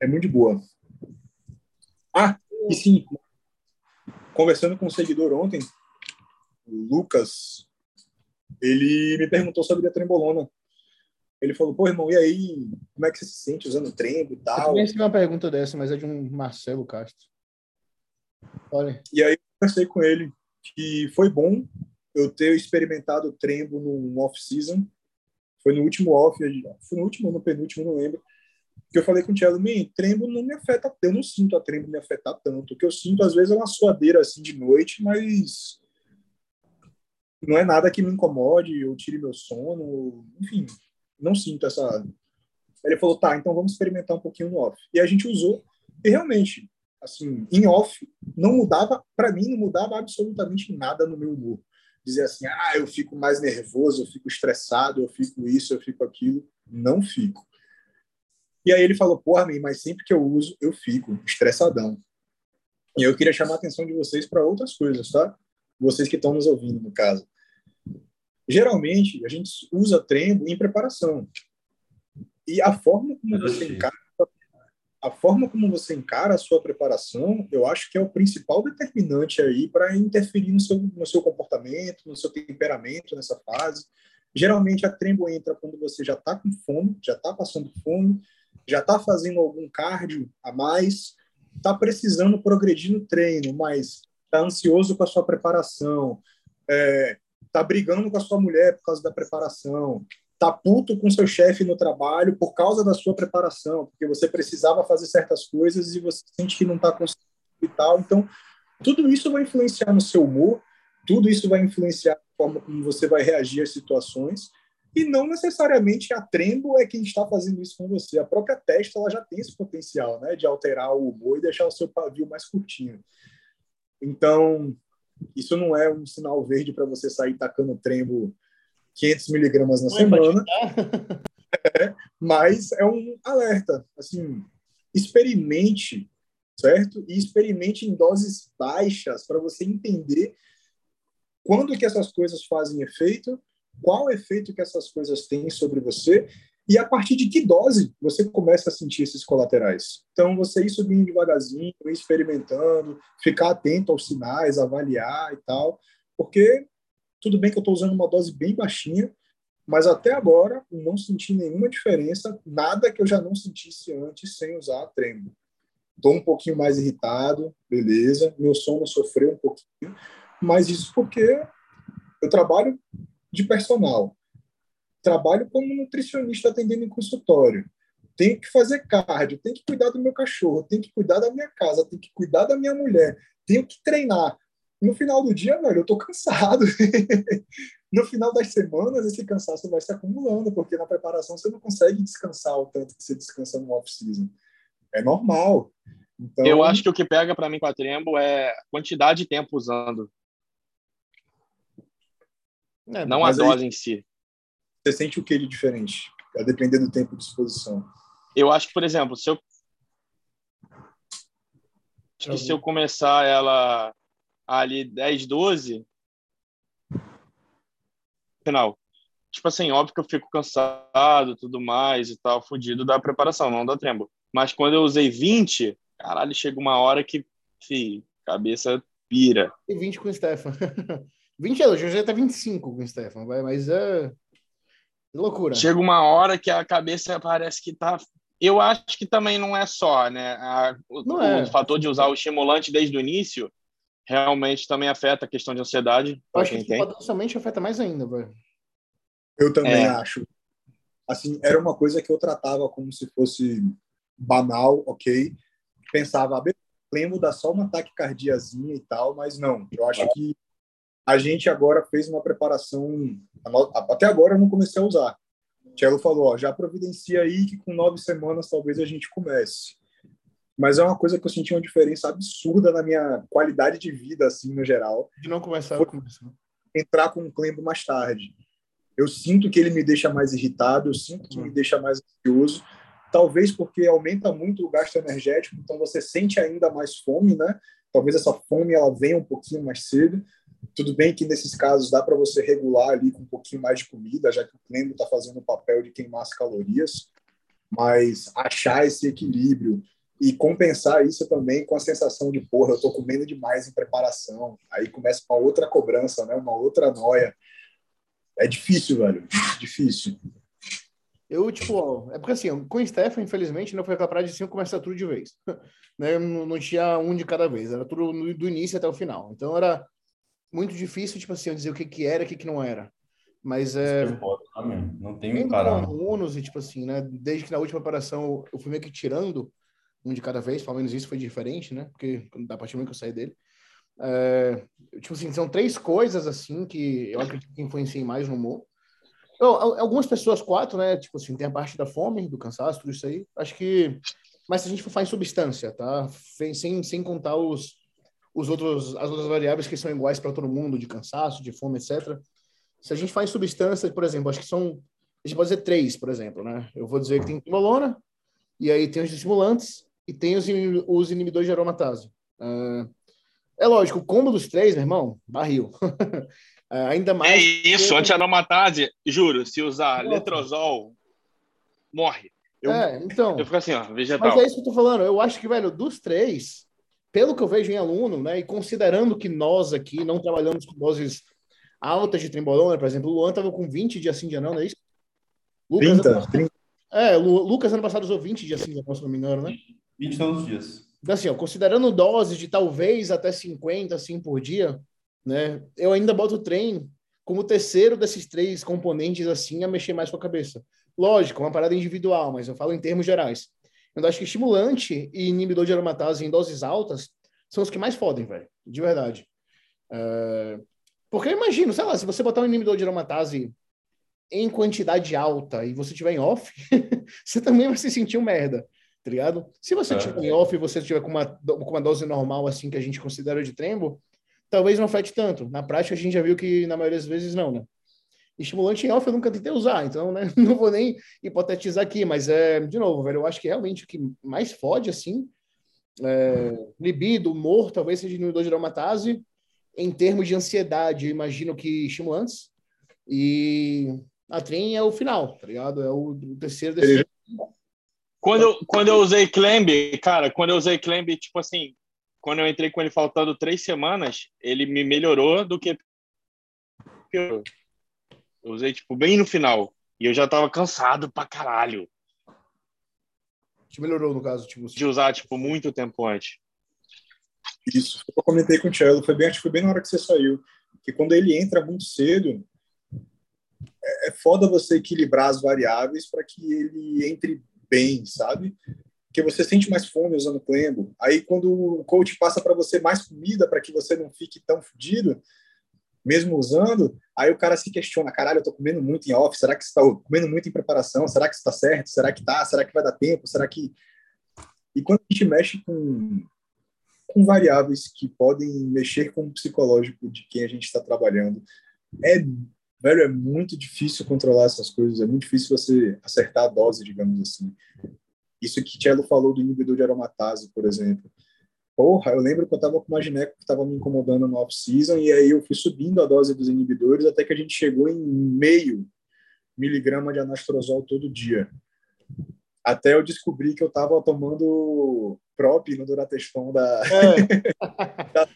é muito boa. Ah, e sim, conversando com um seguidor ontem, o Lucas, ele me perguntou sobre a trembolona. Ele falou, pô, irmão, e aí, como é que você se sente usando trembo e tal? Eu também recebi uma pergunta dessa, mas é de um Marcelo Castro. Olha. E aí, eu conversei com ele que foi bom eu ter experimentado o trembo no off-season. Foi no último off, foi no último no penúltimo, não lembro que eu falei com o Thiago, me trembo não me afeta, eu não sinto a trembo me afetar tanto. O que eu sinto às vezes é uma suadeira assim de noite, mas não é nada que me incomode, ou tire meu sono, enfim, não sinto essa. Ele falou, tá, então vamos experimentar um pouquinho no off. E a gente usou, e realmente, assim, em off, não mudava, para mim, não mudava absolutamente nada no meu humor. Dizer assim, ah, eu fico mais nervoso, eu fico estressado, eu fico isso, eu fico aquilo. Não fico. E aí ele falou, porra, mas sempre que eu uso, eu fico estressadão. E eu queria chamar a atenção de vocês para outras coisas, tá? Vocês que estão nos ouvindo, no caso. Geralmente, a gente usa trembo em preparação. E a forma como você encara a forma como você encara a sua preparação, eu acho que é o principal determinante aí para interferir no seu, no seu comportamento, no seu temperamento nessa fase. Geralmente a trembo entra quando você já está com fome, já está passando fome, já está fazendo algum cardio a mais, está precisando progredir no treino, mas está ansioso com a sua preparação, é, tá brigando com a sua mulher por causa da preparação, está puto com seu chefe no trabalho por causa da sua preparação, porque você precisava fazer certas coisas e você sente que não está conseguindo e tal. Então, tudo isso vai influenciar no seu humor, tudo isso vai influenciar a forma como você vai reagir às situações. E não necessariamente a Trembo é quem está fazendo isso com você. A própria testa ela já tem esse potencial né, de alterar o humor e deixar o seu pavio mais curtinho. Então, isso não é um sinal verde para você sair tacando Trembo 500 miligramas na não é semana. É, mas é um alerta. Assim, experimente, certo? E experimente em doses baixas para você entender quando que essas coisas fazem efeito qual efeito que essas coisas têm sobre você e a partir de que dose você começa a sentir esses colaterais. Então, você ir subindo devagarzinho, ir experimentando, ficar atento aos sinais, avaliar e tal, porque tudo bem que eu estou usando uma dose bem baixinha, mas até agora eu não senti nenhuma diferença, nada que eu já não sentisse antes sem usar trembo. Estou um pouquinho mais irritado, beleza, meu sono sofreu um pouquinho, mas isso porque eu trabalho de personal. Trabalho como nutricionista atendendo em consultório. Tenho que fazer cardio, tenho que cuidar do meu cachorro, tenho que cuidar da minha casa, tenho que cuidar da minha mulher, tenho que treinar. No final do dia, velho, eu tô cansado. no final das semanas, esse cansaço vai se acumulando, porque na preparação você não consegue descansar o tanto que você descansa no off-season. É normal. Então... Eu acho que o que pega para mim com a Trembo é a quantidade de tempo usando. É, não a dose aí, em si. Você sente o que de diferente? A depender do tempo de exposição. Eu acho que, por exemplo, se eu acho que se eu começar ela ali 10, 12, final. Tipo assim, óbvio que eu fico cansado, tudo mais e tal, fudido da preparação, não da trembo. Mas quando eu usei 20, caralho, chega uma hora que, fi, cabeça pira. E 20 com o Stefan. 20 anos, já tá 25 com o Stefan, mas é loucura. Chega uma hora que a cabeça parece que tá. Eu acho que também não é só, né? A, o, o é. fator de usar o estimulante desde o início realmente também afeta a questão de ansiedade. Eu acho que tem. potencialmente afeta mais ainda, velho. Eu também é. acho. Assim, era uma coisa que eu tratava como se fosse banal, ok? Pensava, ah, lembro da só uma taquicardiazinha e tal, mas não. Eu acho que a gente agora fez uma preparação. Até agora eu não comecei a usar. O Tchelo falou, ó, já providencia aí que com nove semanas talvez a gente comece. Mas é uma coisa que eu senti uma diferença absurda na minha qualidade de vida, assim, no geral. De não começar a. Entrar com um Clembo mais tarde. Eu sinto que ele me deixa mais irritado, eu sinto que hum. me deixa mais ansioso talvez porque aumenta muito o gasto energético, então você sente ainda mais fome, né? Talvez essa fome ela venha um pouquinho mais cedo. Tudo bem que nesses casos dá para você regular ali com um pouquinho mais de comida, já que o Clendo está fazendo o papel de queimar as calorias, mas achar esse equilíbrio e compensar isso também com a sensação de porra, eu estou comendo demais em preparação. Aí começa uma outra cobrança, né? Uma outra noia. É difícil, velho. Difícil. Eu, tipo, é porque assim, com o Stefan, infelizmente, não foi aquela praia de cinco começar tudo de vez. né? não, não, tinha um de cada vez, era tudo do início até o final. Então era muito difícil, tipo assim, eu dizer o que, que era e o que, que não era. Mas é. Não tem alunos e, tipo assim, né? Desde que na última operação eu fui meio que tirando um de cada vez, pelo menos isso foi diferente, né? Porque da partir do momento que eu saí dele. É, tipo assim, são três coisas assim que eu acredito que influenciam mais no humor. Algumas pessoas, quatro, né? Tipo assim, tem a parte da fome, do cansaço, tudo isso aí. Acho que. Mas se a gente for falar em substância, tá? Sem, sem contar os, os outros, as outras variáveis que são iguais para todo mundo, de cansaço, de fome, etc. Se a gente faz substância, por exemplo, acho que são. A gente pode dizer três, por exemplo, né? Eu vou dizer que tem timolona, e aí tem os estimulantes, e tem os, os inibidores de aromatase. Uh, é lógico, o combo dos três, meu irmão, barril. É, ainda mais. É isso, que... anti-aromatase, juro, se usar Nossa. letrozol, morre. Eu, é, então. Eu fico assim, ó, vegetal. Mas é isso que eu tô falando. Eu acho que, velho, dos três, pelo que eu vejo em aluno, né, e considerando que nós aqui não trabalhamos com doses altas de trembolona, por exemplo, o Luan tava com 20 de assim de não, não é isso? Lucas, 30, ano... 30. É, o Lucas ano passado usou 20 de assim de se não me engano, né? 20 todos os dias. Então, assim, ó, considerando doses de talvez até 50, assim, por dia, né? Eu ainda boto o treino como o terceiro desses três componentes assim a mexer mais com a cabeça. Lógico, uma parada individual, mas eu falo em termos gerais. Eu acho que estimulante e inibidor de aromatase em doses altas são os que mais fodem, velho. De verdade. Uh, porque eu imagino, sei lá, se você botar um inibidor de aromatase em quantidade alta e você tiver em off, você também vai se sentir um merda, tá ligado? Se você é. tiver em off e você tiver com uma, com uma dose normal, assim, que a gente considera de trembo, talvez não afete tanto. Na prática, a gente já viu que na maioria das vezes não, né? Estimulante em off eu nunca tentei usar, então né, não vou nem hipotetizar aqui, mas é, de novo, velho, eu acho que realmente o que mais fode, assim, é, libido, humor, talvez seja inibidor de aromatase, em termos de ansiedade, eu imagino que estimulantes, e a trem é o final, tá ligado? É o, o terceiro desse. Quando, eu, quando eu usei Clemb, cara, quando eu usei Clemb, tipo assim, quando eu entrei com ele faltando três semanas, ele me melhorou do que eu usei tipo bem no final e eu já tava cansado pra caralho. Te melhorou no caso tipo de usar tipo muito tempo antes. Isso, eu comentei com o Cello, foi bem, acho que foi bem na hora que você saiu, que quando ele entra muito cedo, é, é foda você equilibrar as variáveis para que ele entre bem, sabe? Porque você sente mais fome usando o Clembo. Aí, quando o coach passa para você mais comida para que você não fique tão fodido, mesmo usando, aí o cara se questiona: caralho, eu tô comendo muito em off, será que você tá comendo muito em preparação? Será que está certo? Será que tá? Será que vai dar tempo? Será que. E quando a gente mexe com, com variáveis que podem mexer com o psicológico de quem a gente está trabalhando, é velho, é muito difícil controlar essas coisas, é muito difícil você acertar a dose, digamos assim. Isso que Cello falou do inibidor de aromatase, por exemplo. Porra, eu lembro que eu estava com uma gineco que estava me incomodando no off-season, e aí eu fui subindo a dose dos inibidores até que a gente chegou em meio miligrama de anastrozol todo dia. Até eu descobri que eu estava tomando prop no Durateston da... É. da...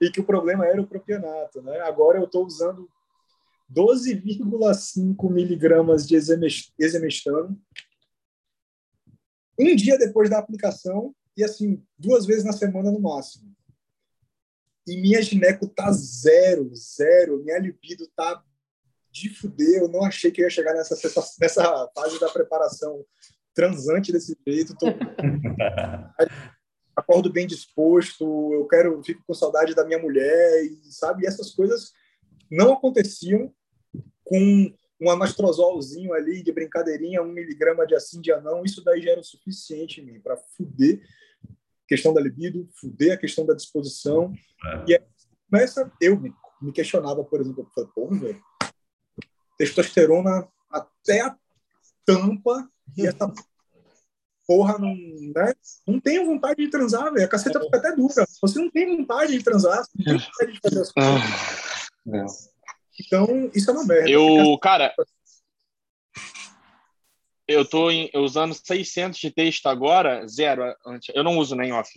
e que o problema era o propionato, né? Agora eu estou usando 12,5 miligramas de exemestano um dia depois da aplicação e assim duas vezes na semana no máximo. E minha gineco tá zero, zero. Minha libido tá de fuder. Eu não achei que eu ia chegar nessa, nessa fase da preparação transante desse jeito. Tô... Acordo bem disposto. Eu quero, fico com saudade da minha mulher e sabe e essas coisas não aconteciam com um anastrozolzinho ali de brincadeirinha, um miligrama de assim, de anão, isso daí já era o suficiente para fuder questão da libido, fuder a questão da disposição. É. E aí começa, eu me, me questionava, por exemplo, eu falei, porra, velho, testosterona até a tampa e essa porra não, né? não tenho vontade de transar, velho. A caceta fica até dura. Você não tem vontade de transar, você não tem vontade de fazer as coisas. Ah, então, isso é uma merda. Eu, cara, eu tô em, usando 600 de texto agora, zero. Eu não uso nem off,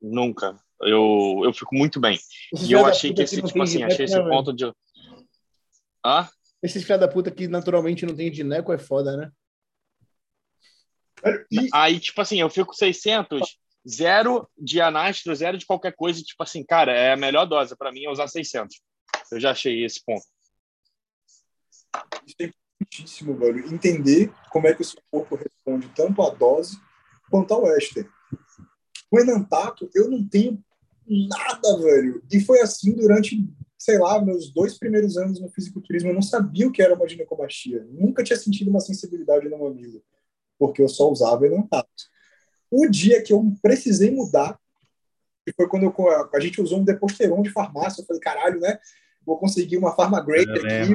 nunca. Eu, eu fico muito bem. e eu achei que esse, tipo assim, achei esse né, ponto de. Hã? Esses filha da puta que naturalmente não tem gineco é foda, né? E... Aí, tipo assim, eu fico 600, zero de anastro, zero de qualquer coisa. Tipo assim, cara, é a melhor dose para mim é usar 600. Eu já achei esse ponto. É importantíssimo, velho. Entender como é que o seu corpo responde tanto à dose quanto ao éster. O enantato, eu não tenho nada, velho. E foi assim durante, sei lá, meus dois primeiros anos no fisiculturismo. Eu não sabia o que era uma ginecomastia. Nunca tinha sentido uma sensibilidade no mamilo, porque eu só usava enantato. O dia que eu precisei mudar, que foi quando eu, a gente usou um deposteron de farmácia, eu falei, caralho, né? Vou conseguir uma farma grade aqui,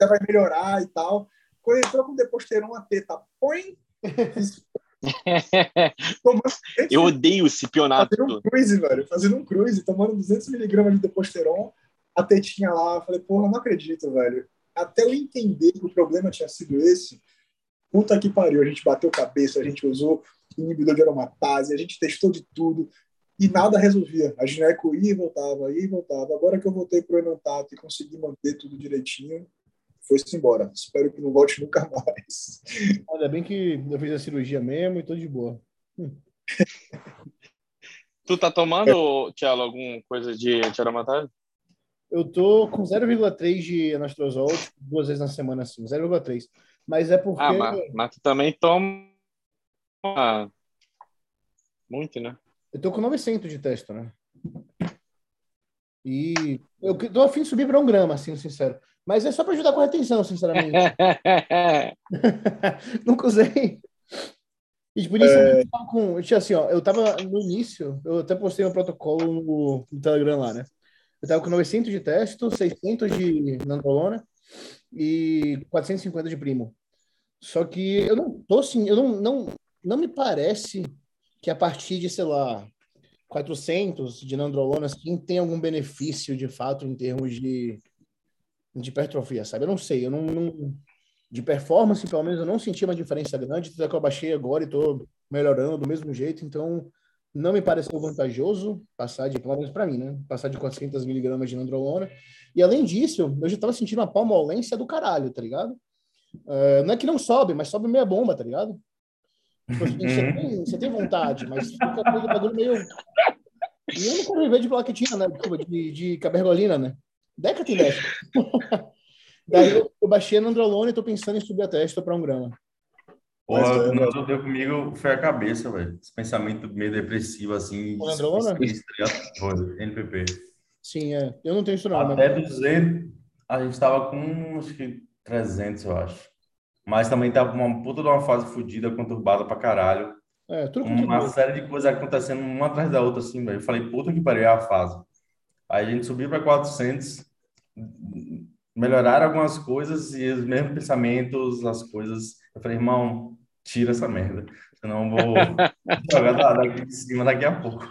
vai melhorar e tal. Quando entrou com deposteron, a teta põe. eu odeio esse pionato. Fazendo um cruise, velho. Fazendo um cruise, tomando 200mg de deposteron, a tetinha lá. Eu falei, porra, não acredito, velho. Até eu entender que o problema tinha sido esse, puta que pariu. A gente bateu cabeça, a gente usou inibidor de aromatase, a gente testou de tudo e nada resolvia. A gineco ia e voltava, ia e voltava. Agora que eu voltei para o Enantato e consegui manter tudo direitinho, foi-se embora. Espero que não volte nunca mais. Ainda bem que eu fiz a cirurgia mesmo e tô de boa. Hum. tu tá tomando, Tchelo, alguma coisa de aromatase? Eu tô com 0,3 de anastrozol tipo, duas vezes na semana, assim, 0,3. Mas é porque... Ah, mas, mas tu também toma muito, né? Eu tô com 900 de testo, né? E eu tô afim de subir para um grama, assim, sincero. Mas é só para ajudar com a retenção, sinceramente. Nunca usei. E por isso é... eu tava com. Assim, ó, eu tava no início, eu até postei um protocolo no, no Telegram lá, né? Eu tava com 900 de testo, 600 de nandrolona e 450 de primo. Só que eu não tô assim, eu não, não, não me parece que a partir de, sei lá, 400 de nandrolona, assim, tem algum benefício de fato em termos de, de hipertrofia, sabe? Eu não sei, eu não, não, De performance, pelo menos, eu não senti uma diferença grande, até que eu baixei agora e estou melhorando do mesmo jeito, então não me pareceu vantajoso passar de, pelo menos para mim, né? Passar de 400 miligramas de nandrolona. E além disso, eu já estava sentindo uma palmolência do caralho, tá ligado? Uh, não é que não sobe, mas sobe meia bomba, tá ligado? Você, uhum. tem, você tem vontade, mas fica aquele bagulho meio. E eu não quero viver de plaquetinha, né? De, de cabergolina, né? Deca tem Deca. Daí eu, eu baixei a Nandrolona e tô pensando em subir a testa para um grama. Porra, Mas, o que não deu comigo foi a cabeça, velho. Esse pensamento meio depressivo, assim. Com Androlona? NPP. Sim, é. Eu não tenho isso não. Até mas- dizer, a gente tava com, acho que 300, eu acho. Mas também tava uma puta de uma fase fodida, conturbada pra caralho. É, tudo Uma tudo. série de coisas acontecendo uma atrás da outra, assim, velho. Eu falei, puta que pariu, é a fase. Aí a gente subiu para 400, melhoraram algumas coisas e os mesmos pensamentos, as coisas. Eu falei, irmão, tira essa merda. Senão eu vou jogar da- daqui de cima daqui a pouco.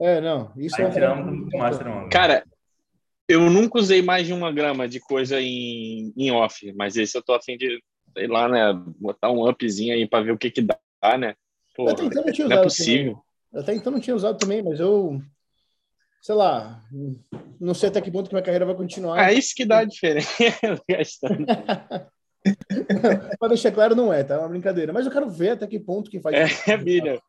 É, não. Isso Aí é tiramos do Master One. Cara, eu nunca usei mais de uma grama de coisa em, em off, mas esse eu tô afim de, sei lá, né? Botar um upzinho aí pra ver o que que dá, né? Eu até então não é possível. também. Eu Até então não tinha usado também, mas eu, sei lá, não sei até que ponto que minha carreira vai continuar. É isso que dá a diferença. gastando. Para deixar claro, não é, tá? É uma brincadeira. Mas eu quero ver até que ponto que faz. É, Bilha.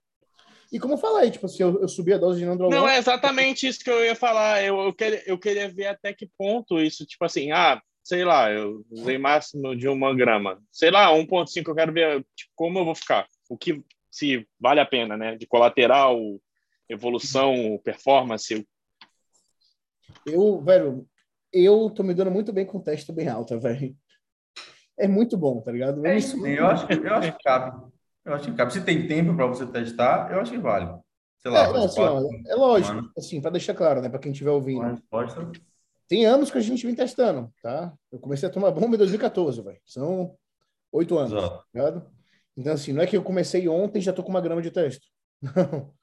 E como eu falei, tipo, se eu, eu subir a dose de nandrolona, Não, é exatamente isso que eu ia falar. Eu, eu, queria, eu queria ver até que ponto isso, tipo assim, ah, sei lá, eu usei máximo de uma grama. Sei lá, 1.5, eu quero ver tipo, como eu vou ficar. O que, se vale a pena, né? De colateral, evolução, performance. eu, velho, eu tô me dando muito bem com testa bem alta, velho. É muito bom, tá ligado? Eu É isso, eu acho, que- eu acho que cabe. Eu acho que cabe. Se tem tempo para você testar, eu acho que vale. Sei lá, É, não, faz assim, ó, quatro, é lógico, Mano. assim, para deixar claro, né, para quem estiver ouvindo. uma resposta. Tem anos que a gente vem testando, tá? Eu comecei a tomar bomba em 2014, velho. São oito anos, Exato. tá ligado? Então, assim, não é que eu comecei ontem e já tô com uma grama de teste. Não.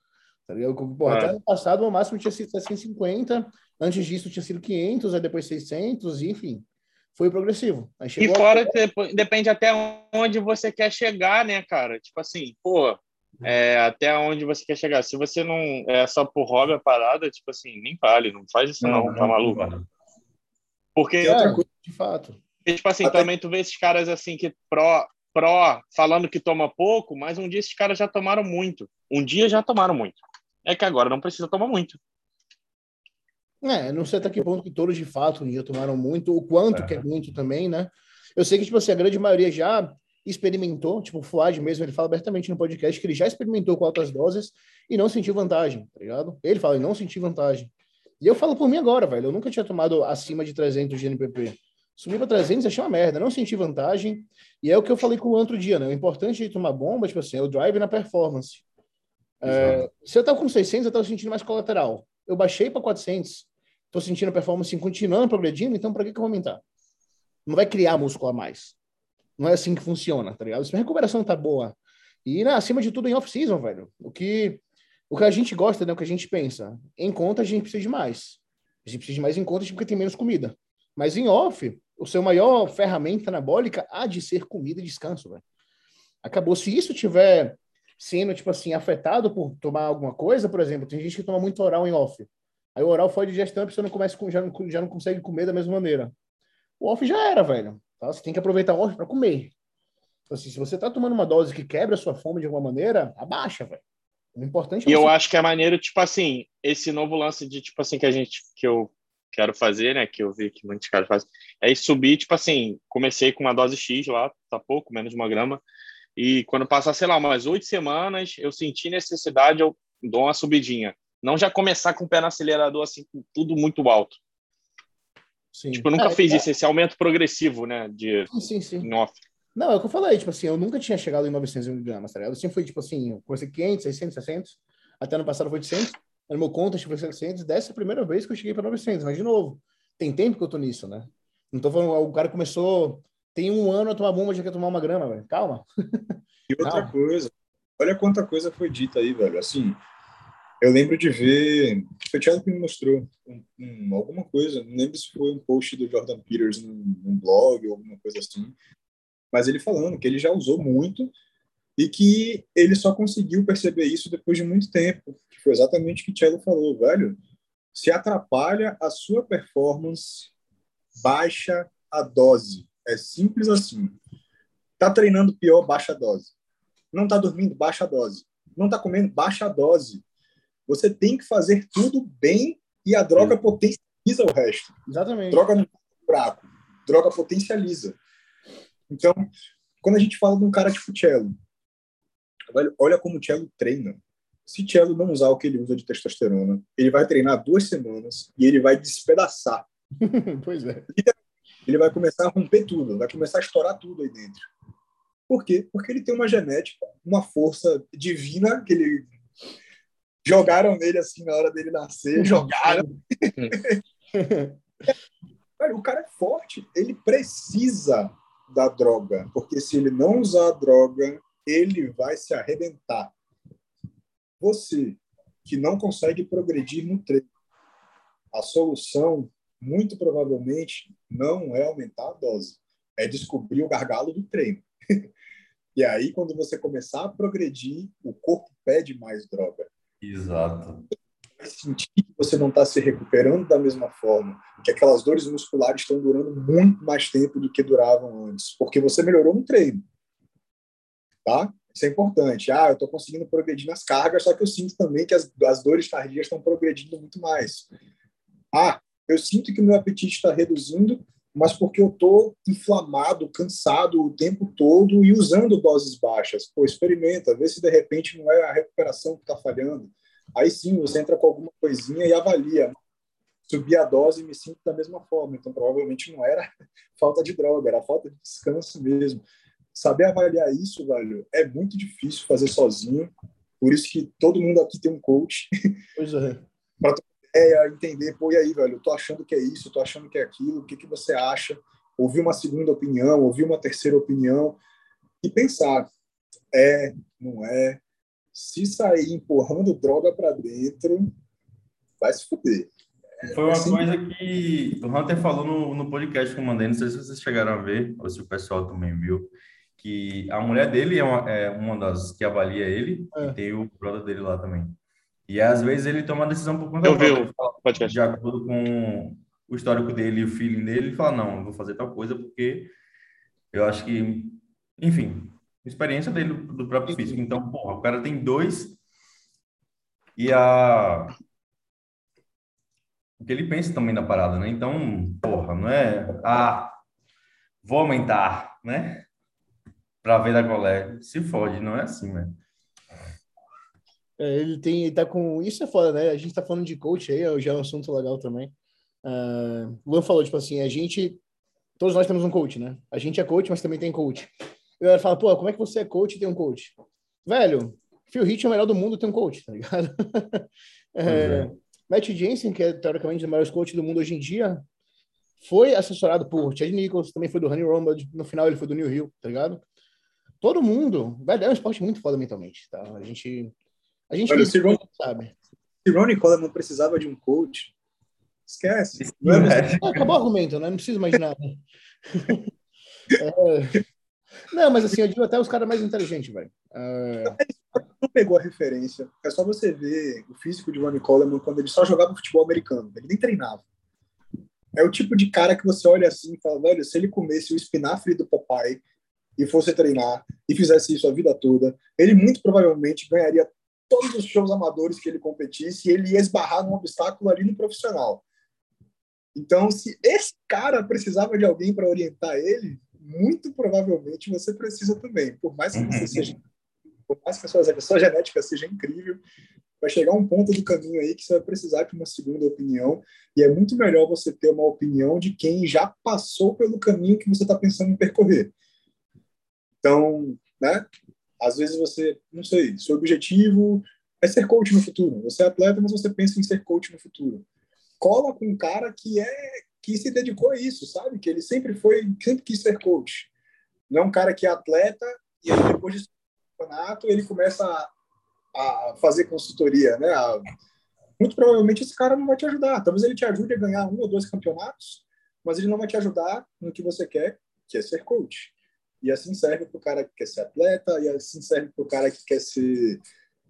Tá ligado? Porra, É. até ano passado o máximo tinha sido 750, antes disso tinha sido 500, aí depois 600, enfim. Foi progressivo. Aí E chegou fora, depo- depende até onde você quer chegar, né, cara? Tipo assim, pô, é, até onde você quer chegar. Se você não é só por hobby a parada, tipo assim, nem vale, não faz isso não, tá maluco? vale. Porque, Tem outra É, coisa. de fato. tipo assim, Até- também tu vê esses caras assim que pró, pró falando que toma pouco, mas um dia esses caras já tomaram muito. Um dia já tomaram muito. É que agora não precisa tomar muito. É, não sei até que ponto que todos de fato um dia tomaram muito, o quanto É. que é muito também, né? Eu sei que, tipo assim, a grande maioria já experimentou, tipo, o Fuad mesmo, ele fala abertamente no podcast que ele já experimentou com altas doses e não sentiu vantagem, tá ligado? Ele fala, e não senti vantagem. E eu falo por mim agora, velho, eu nunca tinha tomado acima de 300 de NPP. Subi pra 300 achei uma merda, não senti vantagem. E é o que eu falei com o outro dia, né? O importante de tomar bomba, tipo assim, é o drive na performance. É, se eu tava com 600, eu tava sentindo mais colateral. Eu baixei para 400, tô sentindo a performance continuando progredindo, então para que, que eu vou aumentar? Não vai criar músculo a mais. Não é assim que funciona, tá ligado? Se a recuperação tá boa. E, né, acima de tudo, em off-season, velho. O que, o que a gente gosta, né? O que a gente pensa. Em conta, a gente precisa de mais. A gente precisa de mais em conta porque tem menos comida. Mas em off, o seu maior ferramenta anabólica há de ser comida e descanso, velho. Acabou. Se isso tiver sendo, tipo assim, afetado por tomar alguma coisa, por exemplo, tem gente que toma muito oral em off. Aí o oral foi digestão, a pessoa não começa com, já, não, já não consegue comer da mesma maneira. O off já era, velho. Tá? Você tem que aproveitar o off para comer. Então, assim, se você tá tomando uma dose que quebra a sua fome de alguma maneira, abaixa, velho. O importante é E eu acho que é maneiro, tipo assim, esse novo lance de, tipo assim, que a gente, que eu quero fazer, né, que eu vi que muitos caras fazem, é ir subir, tipo assim, comecei com uma dose X lá, tá pouco, menos de uma grama, e quando passar, sei lá, umas oito semanas, eu senti necessidade, eu dou uma subidinha. Não já começar com o pé no acelerador, assim, com tudo muito alto. Sim. Tipo, eu nunca É, fiz é, isso, esse aumento progressivo, né, de Sim, sim, off. Não, é o que eu falei, tipo assim, eu nunca tinha chegado em 900 miligramas, tá ligado? Eu sempre fui, tipo assim, eu comecei 500, 600, 700, até ano passado foi 800, no meu conta foi 700, dessa é a primeira vez que eu cheguei para 900, mas de novo, tem tempo que eu tô nisso, né? Não tô falando, o cara começou, tem um ano a tomar bomba, já quer tomar uma grama, velho, calma. E outra Não. coisa, olha quanta coisa foi dita aí, velho. Assim, eu lembro de ver, foi o Thiago que me mostrou um- um- alguma coisa, não lembro se foi um post do Jordan Peters num, num blog ou alguma coisa assim, mas ele falando que ele já usou muito e que ele só conseguiu perceber isso depois de muito tempo. Que foi exatamente o que o Thiago falou, velho. Se atrapalha a sua performance, baixa a dose. É simples assim. Tá treinando pior, baixa a dose. Não tá dormindo, baixa a dose. Não tá comendo, baixa a dose. Você tem que fazer tudo bem e a droga potencializa o resto. Exatamente. Droga não é fraco. droga potencializa. Então, quando a gente fala de um cara tipo Cello, olha como o Cello treina. Se Cello não usar o que ele usa de testosterona, ele vai treinar duas semanas e ele vai despedaçar. pois é. Ele vai começar a romper tudo, vai começar a estourar tudo aí dentro. Por quê? Porque ele tem uma genética, uma força divina que ele jogaram nele assim na hora dele nascer, jogaram. o cara é forte, ele precisa da droga, porque se ele não usar a droga, ele vai se arrebentar. Você que não consegue progredir no treino, a solução, muito provavelmente, não é aumentar a dose, é descobrir o gargalo do treino. e aí, quando você começar a progredir, o corpo pede mais droga. Exato. Vai sentir você não está se recuperando da mesma forma, que aquelas dores musculares estão durando muito mais tempo do que duravam antes, porque você melhorou no treino. Tá? Isso é importante. Ah, eu estou conseguindo progredir nas cargas, só que eu sinto também que as, as dores tardias estão progredindo muito mais. Ah, eu sinto que o meu apetite está reduzindo, mas porque eu estou inflamado, cansado o tempo todo e usando doses baixas. Pô, experimenta, vê se de repente não é a recuperação que está falhando. Aí sim, você entra com alguma coisinha e avalia. Subir a dose e me sinto da mesma forma. Então, provavelmente não era falta de droga, era falta de descanso mesmo. Saber avaliar isso, velho, é muito difícil fazer sozinho. Por isso que todo mundo aqui tem um coach. Pois é. para ideia, entender, pô, e aí, velho, eu tô achando que é isso, tô achando que é aquilo, o que, que você acha? Ouvir uma segunda opinião, ouvir uma terceira opinião e pensar, é, não é? Se sair empurrando droga para dentro, vai se fuder. Foi uma assim, coisa que o Hunter falou no, no podcast que eu mandei, não sei se vocês chegaram a ver, ou se o pessoal também viu, que a mulher dele é uma, é uma das que avalia ele, é. e tem o brother dele lá também. E às vezes ele toma uma decisão por conta eu vi o podcast. de acordo com o histórico dele e o feeling dele, ele fala, não, eu vou fazer tal coisa porque eu acho que, enfim, experiência dele do próprio físico. Então, porra, o cara tem dois e a o que ele pensa também da parada, né? Então, porra, não é ah, vou aumentar, né? Para ver da colé. Se fode, não é assim, né? É, ele tem, ele tá com. Isso é foda, né? A gente tá falando de coach aí, já é um assunto legal também. Uh, Luan falou, tipo assim, a gente. Todos nós temos um coach, né? A gente é coach, mas também tem coach. E eu fala, pô, como é que você é coach e tem um coach? Velho, Phil Hitch é o melhor do mundo, tem um coach, tá ligado? é, é. Matt Jensen, que é teoricamente o maior coach do mundo hoje em dia, foi assessorado por Chad Nichols, também foi do Honey Rombard, no final ele foi do New Hill, tá ligado? Todo mundo, velho, é um esporte muito foda mentalmente, tá? A gente a gente Olha, se Ron, sabe. Se Ronnie Coleman precisava de um coach, esquece. Não é, é, acabou o argumento, né? Não preciso mais nada. é... Não, mas assim, eu digo até os caras mais inteligentes, velho. É... Não pegou a referência. É só você ver o físico de Ronnie Coleman quando ele só jogava futebol americano. Ele nem treinava. É o tipo de cara que você olha assim e fala, velho, se ele comesse o espinafre do papai e fosse treinar e fizesse isso a vida toda, ele muito provavelmente ganharia todos os shows amadores que ele competisse, ele ia esbarrar num obstáculo ali no profissional. Então, se esse cara precisava de alguém para orientar ele, muito provavelmente você precisa também. Por mais que você uhum. seja, por mais que a sua, a sua genética seja incrível, vai chegar um ponto do caminho aí que você vai precisar de uma segunda opinião. E é muito melhor você ter uma opinião de quem já passou pelo caminho que você está pensando em percorrer. Então, né? Às vezes você, não sei, seu objetivo é ser coach no futuro. Você é atleta, mas você pensa em ser coach no futuro. Cola com um cara que é que se dedicou a isso, sabe? Que ele sempre foi, sempre quis ser coach. Não é um cara que é atleta e aí depois de campeonato ele começa a, a fazer consultoria, né? A, muito provavelmente esse cara não vai te ajudar. Talvez ele te ajude a ganhar um ou dois campeonatos, mas ele não vai te ajudar no que você quer, que é ser coach. E assim serve para o cara que quer ser atleta, e assim serve para o cara que quer ser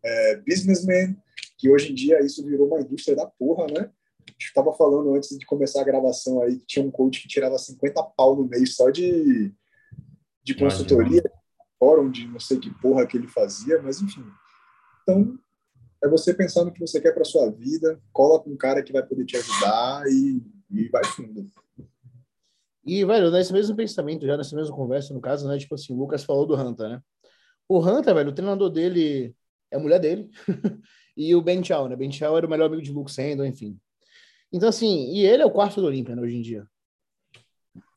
é, businessman, que hoje em dia isso virou uma indústria da porra, né? Estava falando antes de começar a gravação aí que tinha um coach que tirava 50 pau no mês só de, de consultoria, fórum de não sei que porra que ele fazia, mas enfim. Então, é você pensar no que você quer para sua vida, cola com um cara que vai poder te ajudar e, e vai fundo. E, velho, nesse mesmo pensamento, já nessa mesma conversa, no caso, né? Tipo assim, o Lucas falou do Hunter, né? O Hunter, velho, o treinador dele é a mulher dele. e o Ben Chao, né? Ben Chao era o melhor amigo de Luke Sandor, enfim. Então, assim, e ele é o quarto do Olímpia, né, hoje em dia.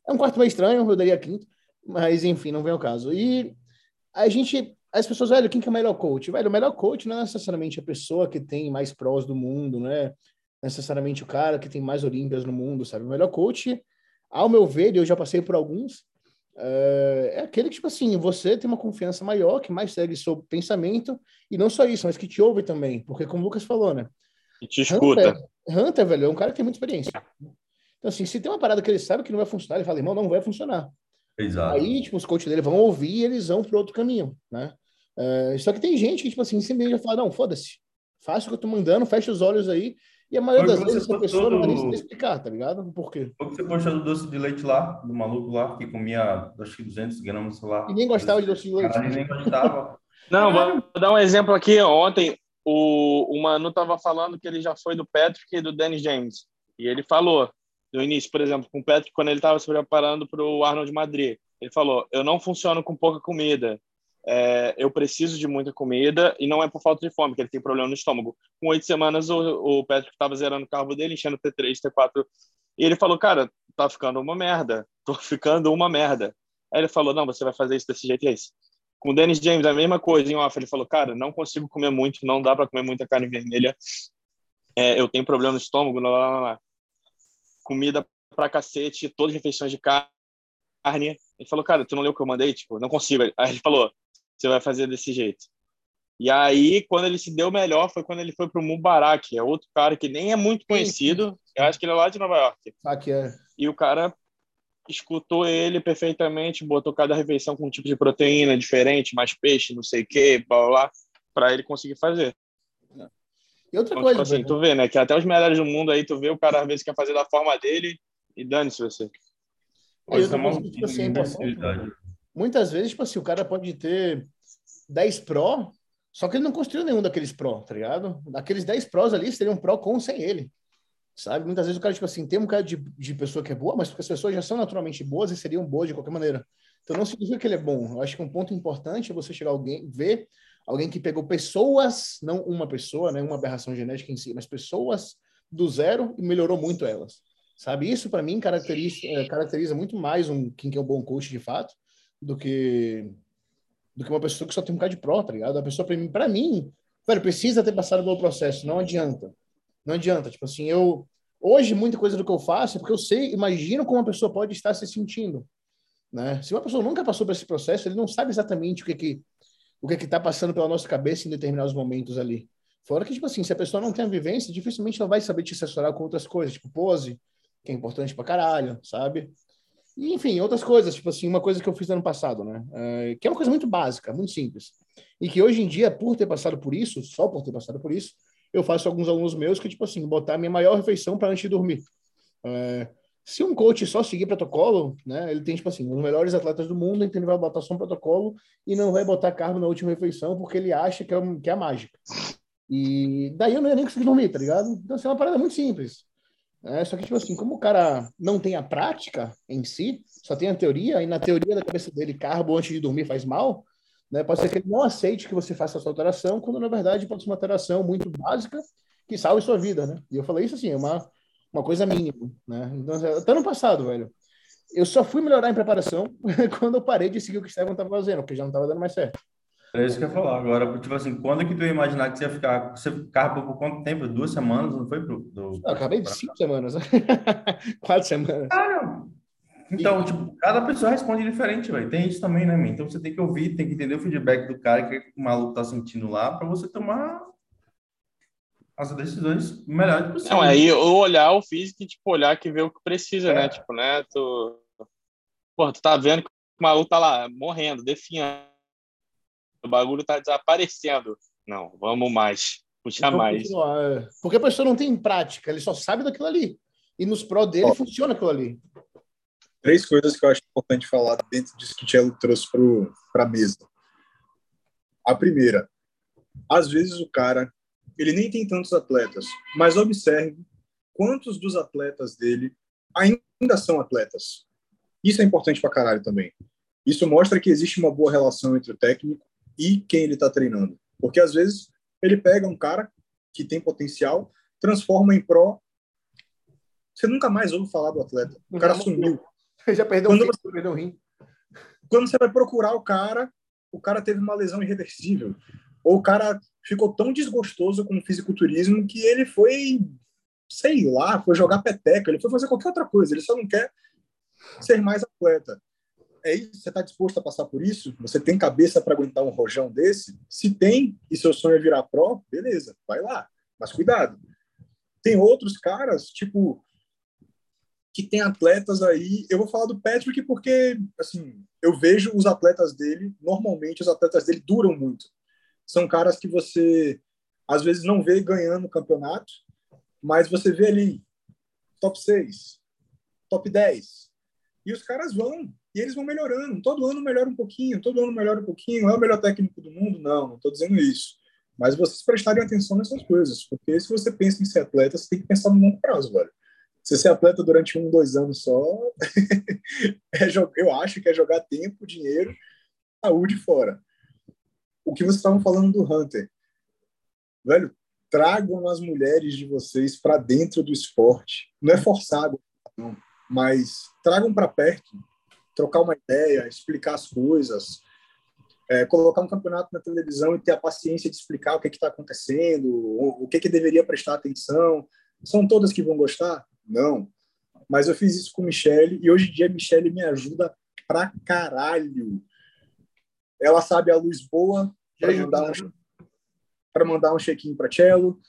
É um quarto meio estranho, eu daria quinto, mas enfim, não vem ao caso. E a gente, as pessoas, velho, quem que é o melhor coach? Velho, o melhor coach não é necessariamente a pessoa que tem mais prós do mundo, não é necessariamente o cara que tem mais Olímpias no mundo, sabe? O melhor coach, ao meu ver, e eu já passei por alguns, é, é aquele que, tipo assim, você tem uma confiança maior, que mais segue seu pensamento, e não só isso, mas que te ouve também, porque como o Lucas falou, né? E te escuta. Hunter, velho, é um cara que tem muita experiência. Então, assim, se tem uma parada que ele sabe que não vai funcionar, ele fala, irmão, não vai funcionar. Exato. Aí, tipo, os coaches dele vão ouvir e eles vão para outro caminho, né? É, só que tem gente que, tipo assim, simplesmente fala, não, foda-se, faça o que eu tô mandando, fecha os olhos aí, e a maioria das vezes essa pessoa não vai nem explicar, tá ligado? Por quê? O que você postou do doce de leite lá, do maluco lá, que comia, acho que 200 gramas, sei lá. E nem gostava de doce de leite. Caralho, nem gostava. Não, vou dar um exemplo aqui. Ontem, o, o Manu tava falando que ele já foi do Patrick e do Danny James. E ele falou, no início, por exemplo, com o Patrick, quando ele estava se preparando para o Arnold Madrid, ele falou: Eu não funciono com pouca comida. É, eu preciso de muita comida e não é por falta de fome, que ele tem problema no estômago. Com oito semanas, o, o Patrick estava zerando o carro dele, enchendo T3, T4. E ele falou: Cara, tá ficando uma merda. Tô ficando uma merda. Aí ele falou: Não, você vai fazer isso desse jeito e é isso. Com o Dennis James, a mesma coisa em off. Ele falou: Cara, não consigo comer muito, não dá para comer muita carne vermelha. É, eu tenho problema no estômago, lá, lá, lá. Comida pra cacete, todas as refeições de carne. Ele falou: Cara, tu não leu o que eu mandei? Tipo, não consigo. Aí ele falou: Você vai fazer desse jeito. E aí, quando ele se deu melhor, foi quando ele foi pro Mubarak, é outro cara que nem é muito conhecido. Eu acho que ele é lá de Nova York. Que é. E o cara escutou ele perfeitamente, botou cada refeição com um tipo de proteína diferente, mais peixe, não sei o que, blá, blá, blá para ele conseguir fazer. E outra Então, coisa, tipo assim, tu vê, né, que até os melhores do mundo aí, tu vê o cara às vezes quer fazer da forma dele e dane-se você. Isso é uma coisa que, tipo assim, é muitas vezes, tipo assim, o cara pode ter 10 Pro, só que ele não construiu nenhum daqueles Pro, tá ligado? Daqueles 10 Pros ali, seria um Pro com ou sem ele. Sabe? Muitas vezes o cara, tipo assim, tem um cara de, de pessoa que é boa, mas porque as pessoas já são naturalmente boas e seriam boas de qualquer maneira. Então não significa que ele é bom. Eu acho que um ponto importante é você chegar alguém, ver alguém que pegou pessoas, não uma pessoa, né, uma aberração genética em si, mas pessoas do zero e melhorou muito elas. Sabe? Isso para mim caracteriza, eh, caracteriza muito mais um quem que é um bom coach de fato do que do que uma pessoa que só tem um cara de pró, tá ligado? A pessoa para mim, para mim, velho, precisa ter passado pelo processo, não adianta. Não adianta, tipo assim, eu hoje muita coisa do que eu faço é porque eu sei, imagino como uma pessoa pode estar se sentindo, né? Se uma pessoa nunca passou por esse processo, ele não sabe exatamente o que que o que que tá passando pela nossa cabeça em determinados momentos ali. Fora que, tipo assim, se a pessoa não tem a vivência, dificilmente ela vai saber te assessorar com outras coisas, tipo pose, que é importante pra caralho, sabe? E, enfim, outras coisas, tipo assim, uma coisa que eu fiz no ano passado, né? É, que é uma coisa muito básica, muito simples. E que hoje em dia, por ter passado por isso, só por ter passado por isso, eu faço alguns alunos meus que, tipo assim, botar minha maior refeição para antes de dormir. É, se um coach só seguir protocolo, né, ele tem, tipo assim, os melhores atletas do mundo, então ele vai botar só um protocolo e não vai botar carbo na última refeição porque ele acha que é, que é a mágica. E daí eu não ia nem conseguir dormir, tá ligado? Então, assim, é uma parada muito simples. É, só que, tipo assim, como o cara não tem a prática em si, só tem a teoria, e na teoria da cabeça dele, carbo antes de dormir faz mal, né? Pode ser que ele não aceite que você faça essa alteração, quando na verdade pode ser uma alteração muito básica que salve sua vida, né? E eu falei isso assim, é uma, uma coisa mínima, né? Então, assim, até no passado, velho, eu só fui melhorar em preparação quando eu parei de seguir o que o Estevam estava fazendo, porque já não estava dando mais certo. É isso que eu ia falar agora. Tipo assim, quando é que tu ia imaginar que você ia ficar. Você ficava por quanto tempo? Duas semanas? Não foi pro. Do, acabei de cinco semanas, quatro semanas. Cara, então, tipo, cada pessoa responde diferente, velho. Tem isso também, né, man? Então você tem que ouvir, tem que entender o feedback do cara, o que o maluco tá sentindo lá, pra você tomar as decisões melhores possíveis. Não, aí o olhar o físico e, tipo, olhar que vê o que precisa, É. né? Tipo, né? Tu... Porra, tu tá vendo que o maluco tá lá morrendo, definhando. O bagulho tá desaparecendo. Não, vamos mais. Puxa Vamos mais. continuar, é. Porque a pessoa não tem prática, ele só sabe daquilo ali. E nos pró dele Ó. funciona aquilo ali. Três coisas que eu acho importante falar dentro disso que o Tchelo trouxe para a mesa. A primeira, às vezes o cara, ele nem tem tantos atletas, mas observe quantos dos atletas dele ainda são atletas. Isso é importante pra caralho também. Isso mostra que existe uma boa relação entre o técnico e quem ele está treinando. Porque às vezes ele pega um cara que tem potencial, transforma em pró. Você nunca mais ouve falar do atleta. O cara sumiu. Já perdeu Quando um você- rim, perdeu um rim. Quando você vai procurar o cara, o cara teve uma lesão irreversível. Ou o cara ficou tão desgostoso com o fisiculturismo que ele foi, sei lá, foi jogar peteca, ele foi fazer qualquer outra coisa. Ele só não quer ser mais atleta. É isso? Você está disposto a passar por isso? Você tem cabeça para aguentar um rojão desse? Se tem e seu sonho é virar pró, beleza, vai lá. Mas cuidado. Tem outros caras, tipo, que tem atletas aí. Eu vou falar do Patrick porque, assim, eu vejo os atletas dele, normalmente os atletas dele duram muito. São caras que você, às vezes, não vê ganhando campeonato, mas você vê ali top 6, top 10. E os caras vão, e eles vão melhorando. Todo ano melhora um pouquinho, todo ano melhora um pouquinho. É o melhor técnico do mundo? Não, não estou dizendo isso. Mas vocês prestarem atenção nessas coisas, porque se você pensa em ser atleta, você tem que pensar no longo prazo, velho. Se ser atleta durante um, dois anos só, é eu acho que é jogar tempo, dinheiro, saúde fora. O que vocês estavam falando do Hunter, velho, tragam as mulheres de vocês para dentro do esporte. Não é forçado, não, mas tragam para perto, trocar uma ideia, explicar as coisas, é, colocar um campeonato na televisão e ter a paciência de explicar o que está acontecendo, o, o que, que deveria prestar atenção. São todas que vão gostar? Não. Mas eu fiz isso com Michelle e hoje em dia a Michelle me ajuda pra caralho. Ela sabe a luz boa para mandar um para mandar um check-in para cello.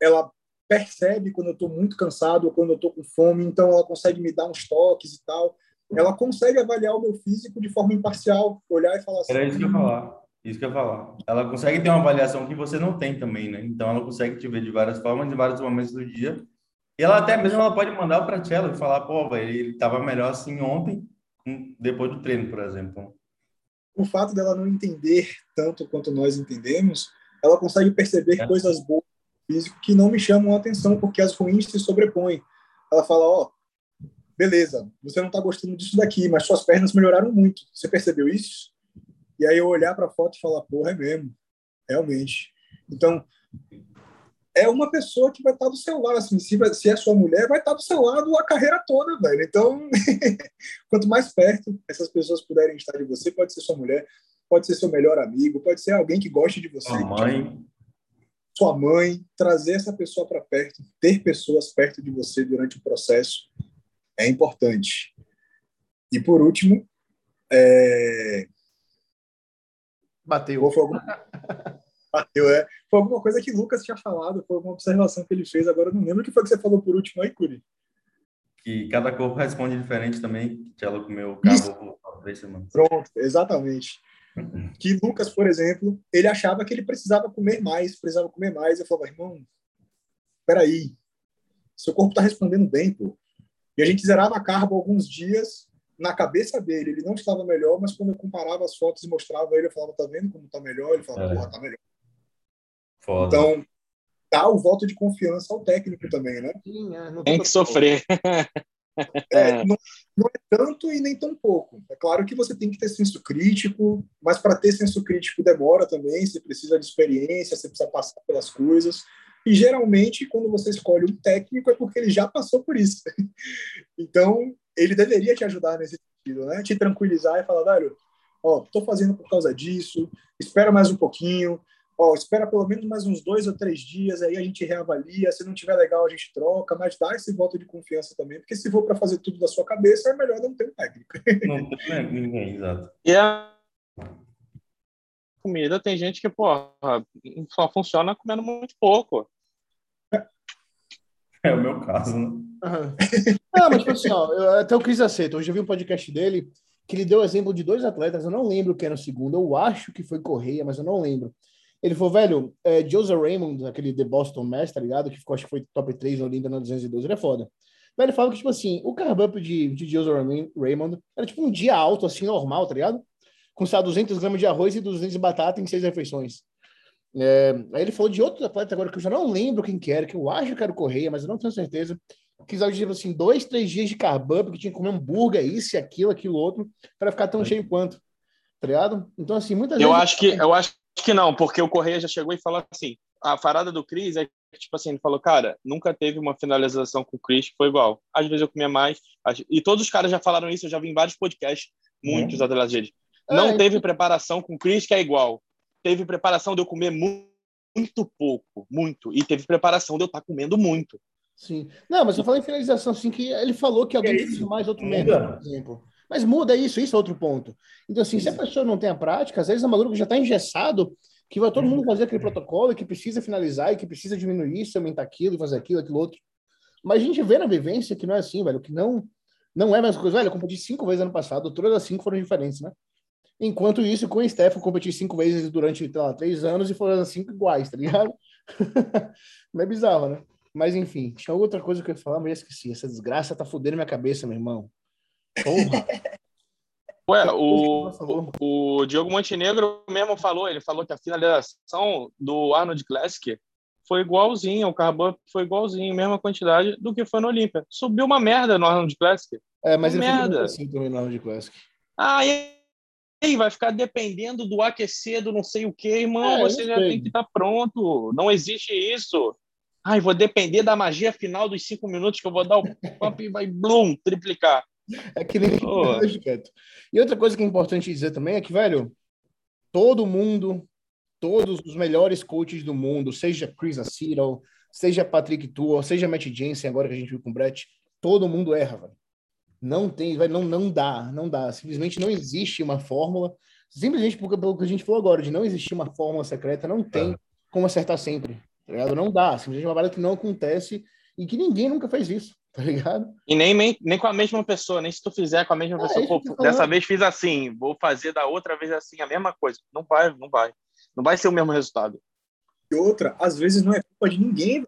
Ela percebe quando eu estou muito cansado ou quando eu estou com fome, então ela consegue me dar uns toques e tal. Ela consegue avaliar o meu físico de forma imparcial, olhar e falar assim. Era isso que eu ia falar. Isso que eu ia falar. Ela consegue ter uma avaliação que você não tem também, né? Então ela consegue te ver de várias formas, em vários momentos do dia. E ela até mesmo ela pode mandar para Tchelo e falar, pô, velho, ele tava melhor assim ontem, depois do treino, por exemplo. o fato dela não entender tanto quanto nós entendemos, ela consegue perceber É. coisas boas no físico que não me chamam a atenção, porque as ruins se sobrepõem. Ela fala, ó, beleza, você não tá gostando disso daqui, mas suas pernas melhoraram muito. Você percebeu isso? E aí eu olhar para a foto e falar, porra, é mesmo, realmente. Então, é uma pessoa que vai estar do seu lado, assim, se, vai- se é sua mulher, vai estar do seu lado a carreira toda, velho. Então, quanto mais perto essas pessoas puderem estar de você, pode ser sua mulher, pode ser seu melhor amigo, pode ser alguém que goste de você, Sua mãe, sua mãe, trazer essa pessoa para perto, ter pessoas perto de você durante o processo é importante. E por último, é... Bateu. foi alguma... Bateu, é. Foi alguma coisa que Lucas tinha falado, foi alguma observação que ele fez, agora eu não lembro o que foi que você falou por último aí, Curi. que cada corpo responde diferente também. Que ela comeu cabo por três semanas. Pronto, exatamente. Que Lucas, por exemplo, ele achava que ele precisava comer mais, precisava comer mais. Eu falava, irmão, peraí, seu corpo está respondendo bem, pô. E a gente zerava carbo alguns dias, na cabeça dele, ele não estava melhor, mas quando eu comparava as fotos e mostrava ele, eu falava, tá vendo como tá melhor? Ele falava, É. porra, tá melhor. Foda. Então, dá o voto de confiança ao técnico também, né? Sim, é, Tem que sofrer. É, não, não é tanto e nem tão pouco. É claro que você tem que ter senso crítico, mas para ter senso crítico demora também. Você precisa de experiência, você precisa passar pelas coisas. E geralmente, quando você escolhe um técnico, é porque ele já passou por isso. Então, ele deveria te ajudar nesse sentido, né? Te tranquilizar e falar, velho, ó, tô fazendo por causa disso, espera mais um pouquinho, ó, espera pelo menos mais uns dois ou três dias, aí a gente reavalia, se não tiver legal a gente troca, mas dá esse voto de confiança também, porque se for para fazer tudo da sua cabeça, é melhor não ter um técnico. Não tem ninguém, exato. E a comida tem gente que, porra, só funciona comendo muito pouco. É o meu caso, né? Aham. Não, mas assim, ó, eu- até o Cris aceita. Hoje eu vi um podcast dele que ele deu exemplo de dois atletas, eu não lembro quem era o segundo, eu acho que foi Correia, mas eu não lembro. Ele falou, velho, é, Joseph Raymond, aquele The Boston Mass, tá ligado? Que ficou, acho que foi top 3 na Olinda na 212, ele é foda. Velho, ele fala que, tipo assim, o carb de, de Joseph Raymond- era tipo um dia alto, assim, normal, tá ligado? Com, lá, 200 gramas de arroz e 200 de batata em seis refeições. É, aí ele falou de outro atleta agora que eu já não lembro quem que era, que eu acho que era o Correia, mas eu não tenho certeza, precisava de, tipo assim, dois, três dias de carb porque tinha que comer hambúrguer, isso, aquilo, aquilo, outro, para ficar tão cheio quanto. Tá ligado? Então, assim, muitas eu vezes. Acho que, eu acho que não, porque o Correia já chegou e falou assim: a parada do Cris é tipo assim, ele falou, cara, nunca teve uma finalização com o Chris que foi igual. Às vezes eu comia mais. E todos os caras já falaram isso, eu já vi em vários podcasts, muitos uhum. atletas deles. Não é, teve preparação com o Chris que é igual. Teve preparação de eu comer muito, muito pouco, muito. E teve preparação de eu estar tá comendo muito. Sim. Não, mas eu falei em finalização, assim, que ele falou que alguém é fez mais, outro menos, por exemplo. Mas muda isso, isso é outro ponto. Então, assim, se a pessoa não tem a prática, às vezes a maluco já está engessado, que vai todo mundo fazer aquele protocolo, que precisa finalizar, e que precisa diminuir isso, aumentar aquilo, e fazer aquilo, aquilo outro. Mas a gente vê na vivência que não é assim, velho, que não, não é a mesma coisa. Velho, eu competi cinco vezes ano passado, todas as cinco foram diferentes, né? Enquanto isso, com o Steph, eu competi cinco vezes durante lá, três anos e foram as cinco iguais, tá ligado? não é bizarro, né? Mas enfim, tinha outra coisa que eu ia falar, mas eu esqueci. Essa desgraça tá fudendo minha cabeça, meu irmão. Porra. Ué, o, o, o, Diogo Montenegro mesmo falou, ele falou que a finalização do Arnold Classic foi igualzinho, o Carbon foi igualzinho, mesma quantidade do que foi no Olímpia. Subiu uma merda no Arnold Classic. É, mas uma ele merda. assim também no Arnold Classic. Ah, e aí vai ficar dependendo do aquecer, do não sei o que, irmão, é, você já tem que estar tá pronto. Não existe isso. Ai, vou depender da magia final dos cinco minutos que eu vou dar o pump e vai, blum, triplicar. É que nem oh. E outra coisa que é importante dizer também é que, velho, todo mundo, todos os melhores coaches do mundo, seja Chris Acero, seja Patrick Tua, seja Matt Jensen, agora que a gente viu com o Brett, todo mundo erra, velho. Não tem, velho, não, não dá, não dá. Simplesmente não existe uma fórmula. Simplesmente porque, pelo que a gente falou agora, de não existir uma fórmula secreta, não tem é. como acertar sempre. Tá ligado? Não dá, simplesmente é uma parada que não acontece e que ninguém nunca fez isso, tá ligado? E nem, nem, nem com a mesma pessoa, nem se tu fizer com a mesma é, pessoa, pô, dessa vez fiz assim, vou fazer da outra vez assim, a mesma coisa. Não vai, não vai. Não vai ser o mesmo resultado. E outra, às vezes não é culpa de ninguém,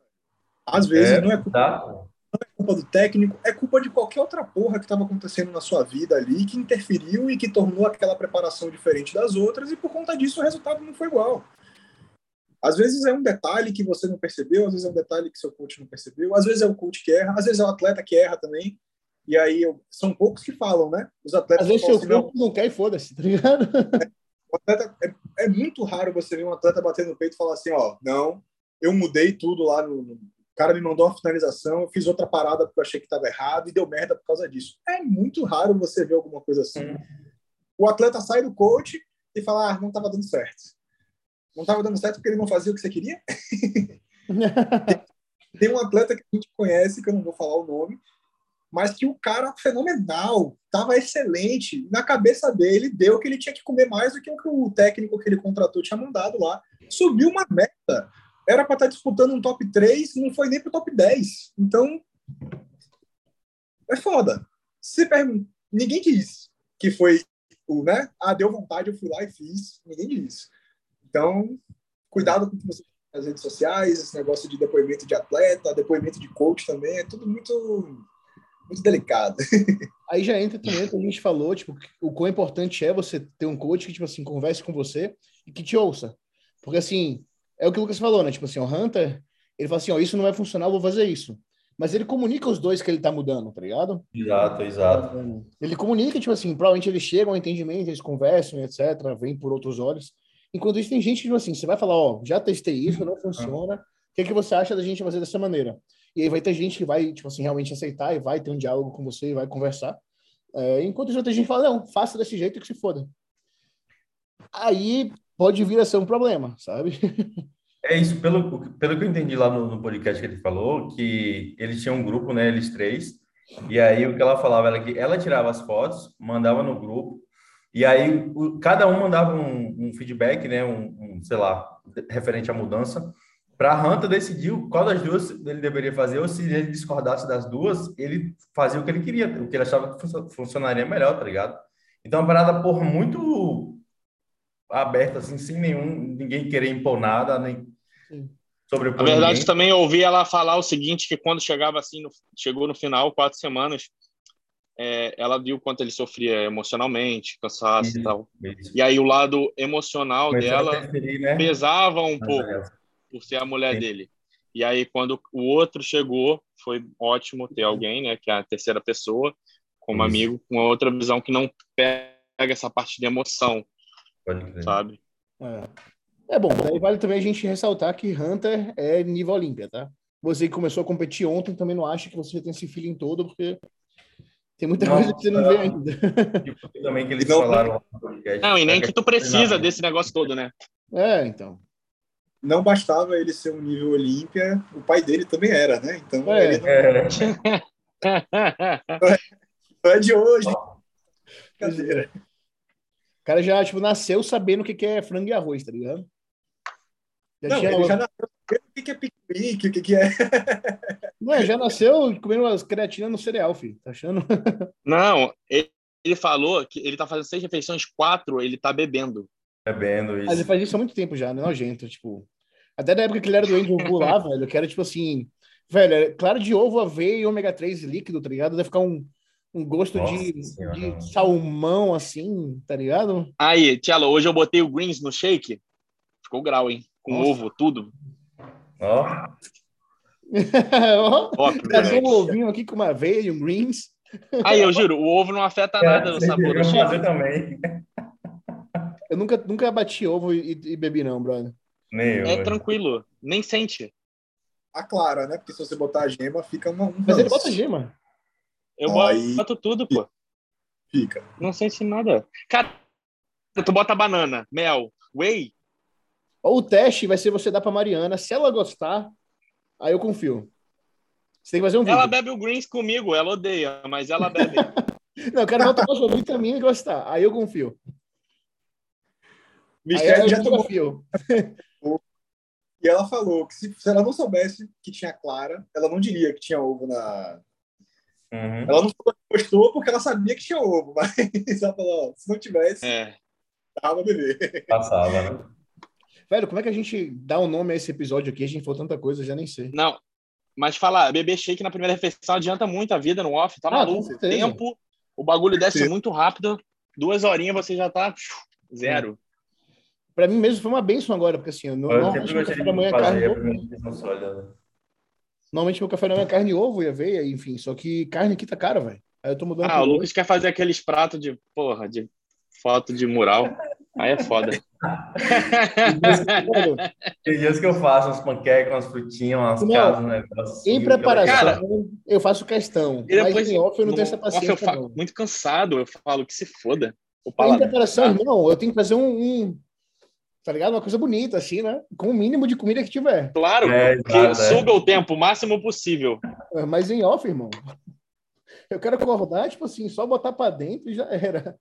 às vezes é, não, é culpa, tá. não é culpa do técnico, é culpa de qualquer outra porra que estava acontecendo na sua vida ali, que interferiu e que tornou aquela preparação diferente das outras, e por conta disso o resultado não foi igual. Às vezes é um detalhe que você não percebeu, às vezes é um detalhe que seu coach não percebeu, às vezes é o coach que erra, às vezes é o atleta que erra também. E aí são poucos que falam, né? Os atletas às vezes seu assim, corpo não quer e foda-se, tá ligado? É, atleta, é, é, muito raro você ver um atleta batendo no peito e falar assim, ó, não, eu mudei tudo lá no, no... O cara me mandou uma finalização, eu fiz outra parada porque eu achei que estava errado e deu merda por causa disso. É muito raro você ver alguma coisa assim. Hum. O atleta sai do coach e fala, ah, não estava dando certo não estava dando certo porque ele não fazia o que você queria. Tem um atleta que a gente conhece, que eu não vou falar o nome, mas que o cara fenomenal, estava excelente. Na cabeça dele, deu que ele tinha que comer mais do que o que o técnico que ele contratou tinha mandado lá. Subiu uma meta. Era para estar tá disputando um top 3, não foi nem para o top 10. Então, é foda. Se pergunta, ninguém diz que foi o, né? Ah, deu vontade, eu fui lá e fiz. Ninguém diz. Então, cuidado com o que você nas redes sociais, esse negócio de depoimento de atleta, depoimento de coach também, é tudo muito muito delicado. Aí já entra também o que a gente falou, tipo, o quão importante é você ter um coach que, tipo assim, converse com você e que te ouça. Porque, assim, é o que o Lucas falou, né? Tipo assim, o Hunter, ele fala assim, ó, oh, isso não vai funcionar, eu vou fazer isso. Mas ele comunica os dois que ele tá mudando, tá ligado? Exato, exato. Ele comunica, tipo assim, provavelmente eles chegam ao entendimento, eles conversam, etc., vêm por outros olhos. Enquanto isso, tem gente que, tipo assim, você vai falar, ó, já testei isso, não funciona, o que, é que você acha da gente fazer dessa maneira? E aí vai ter gente que vai, tipo assim, realmente aceitar e vai ter um diálogo com você e vai conversar. É, enquanto isso, tem gente que fala, não, faça desse jeito que se foda. Aí pode vir a ser um problema, sabe? É isso, pelo, pelo que eu entendi lá no, no podcast que ele falou, que eles tinham um grupo, né, eles três, e aí o que ela falava era que ela tirava as fotos, mandava no grupo, e aí, o, cada um mandava um, um feedback, né, um, um, sei lá, referente à mudança, para a Hunter decidir qual das duas ele deveria fazer, ou se ele discordasse das duas, ele fazia o que ele queria, o que ele achava que funcionaria melhor, tá ligado? Então, é uma parada, porra, muito aberta, assim, sem nenhum, ninguém querer impor nada, nem sobre A verdade, ninguém. também ouvi ela falar o seguinte, que quando chegava assim, no, chegou no final, quatro semanas, é, ela viu quanto ele sofria emocionalmente, cansaço isso, e tal. Isso. E aí o lado emocional dela né? pesava um pouco por ser a mulher Sim. dele. E aí, quando o outro chegou, foi ótimo ter alguém, né, que é a terceira pessoa, como Isso. amigo, com outra visão que não pega essa parte de emoção, Pode crer. sabe? É. É bom, daí vale também a gente ressaltar que Hunter é nível Olímpia, tá? Você que começou a competir ontem também não acha que você já tem esse feeling todo, porque tem muita Não, coisa que você não vê ainda. Tipo, também que eles Não- falaram lá no podcast. Não, e nem que tu precisa Não. desse negócio todo, né? É, então. Não bastava ele ser um nível Olímpia, o pai dele também era, né? Então É. ele não É, não é de hoje. Brincadeira. O cara já, tipo, nasceu sabendo o que é frango e arroz, tá ligado? Já Não, tinha- ele já nasceu o que é piquenique, o que que é. Não, é, já nasceu comendo umas creatinas no cereal, filho. Tá achando? Não, ele, ele falou que ele tá fazendo seis refeições, quatro ele tá bebendo. bebendo Mas ele isso. faz isso há muito tempo já, né? Nojento, tipo. Até da época que ele era doente ovo lá, velho, que era tipo assim. Velho, é claro de ovo, aveia e ômega 3 líquido, tá ligado? Deve ficar um, um gosto de, Nossa de salmão, assim, tá ligado? Aí, Tchelo, hoje eu botei o greens no shake. Ficou grau, hein? Com Nossa. ovo, tudo. Ó, Ó, Cadê um ovinho aqui com uma aveia e um greens? Aí, eu juro, o ovo não afeta nada no sabor do também. Eu nunca, nunca bati ovo e, e bebi, não, brother. Nem eu. É tranquilo, nem sente. A clara, né? Porque se você botar a gema, fica uma, um Mas ele bota gema. Eu Aí- boto tudo, pô. Fica. Não sente nada. Cara, tu bota banana, mel, whey. Ou o teste vai ser você dar pra Mariana. Se ela gostar, aí eu confio. Você tem que fazer um vídeo. Ela bebe o greens comigo, ela odeia, mas ela bebe. Não, eu quero voltar pra sua vitamina e gostar. Aí eu confio. Michelle já tomou. confio. E ela falou que se, se ela não soubesse que tinha clara, ela não diria que tinha ovo na. Uhum. Ela não gostou porque ela sabia que tinha ovo, mas ela falou: ó, se não tivesse, É. tava beber. Passava, né? Velho, como é que a gente dá um nome a esse episódio aqui? A gente falou tanta coisa, eu já nem sei. Não, mas falar, beber shake na primeira refeição adianta muito a vida no off, tá Ah, maluco? certeza. Tempo, o bagulho desce muito rápido, duas horinhas você já tá zero. Pra mim mesmo foi uma benção agora, porque assim, eu, no- Eu normalmente meu café da manhã é carne e ovo. sólida. né? Normalmente meu café da manhã é carne e ovo e aveia, enfim. Só que carne aqui tá cara, velho. Aí eu tô mudando. Ah, o Lucas quer fazer aqueles pratos de, porra, de foto de mural. Aí é foda. Tem dias que eu faço umas panquecas, umas frutinhas, umas Não, casas, um negócio assim. Em preparação, Cara, eu faço questão. E depois, mas em off eu não no tenho essa off paciência. eu fico não. muito cansado, eu falo que se foda. O Em preparação, tá? irmão, eu tenho que fazer um, um- Tá ligado? Uma coisa bonita, assim, né? Com o mínimo de comida que tiver. Claro, É, que é. suga o tempo o máximo possível. É, Mas em off, irmão. Eu quero acordar, tipo assim, só botar pra dentro e já era.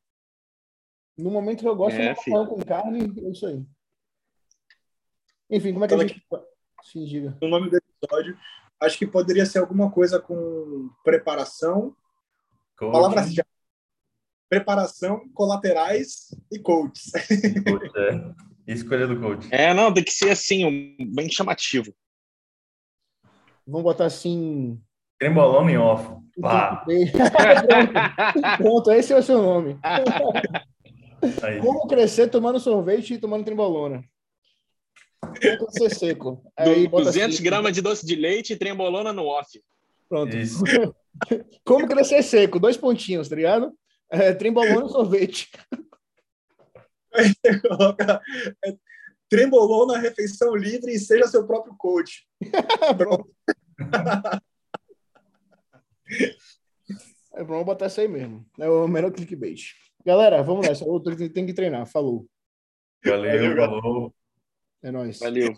No momento que eu gosto É, de macarrão com carne, é isso aí. Enfim, como é que a Fala gente. Sim, diga. O nome do episódio, acho que poderia ser alguma coisa com preparação, Coach, palavras de preparação, colaterais e coaches. coach, é. Escolha do coach. É, não, tem que ser assim, um- bem chamativo. Vamos botar assim. Trembolão em off. Pá. Pronto. Pronto, esse é o seu nome. Aí. Como crescer tomando sorvete e tomando trembolona? Como crescer seco. Aí bota 200 assim, gramas de doce de leite e trembolona no off. Pronto. Isso. Como crescer seco? Dois pontinhos, tá ligado? É, trembolona e sorvete. Coloca é, trembolou na refeição livre e seja seu próprio coach. Pronto. É, vamos botar isso aí mesmo. É o menor clickbait. Galera, vamos nessa. Eu tenho que treinar. Falou. Valeu, falou. É nóis. Valeu.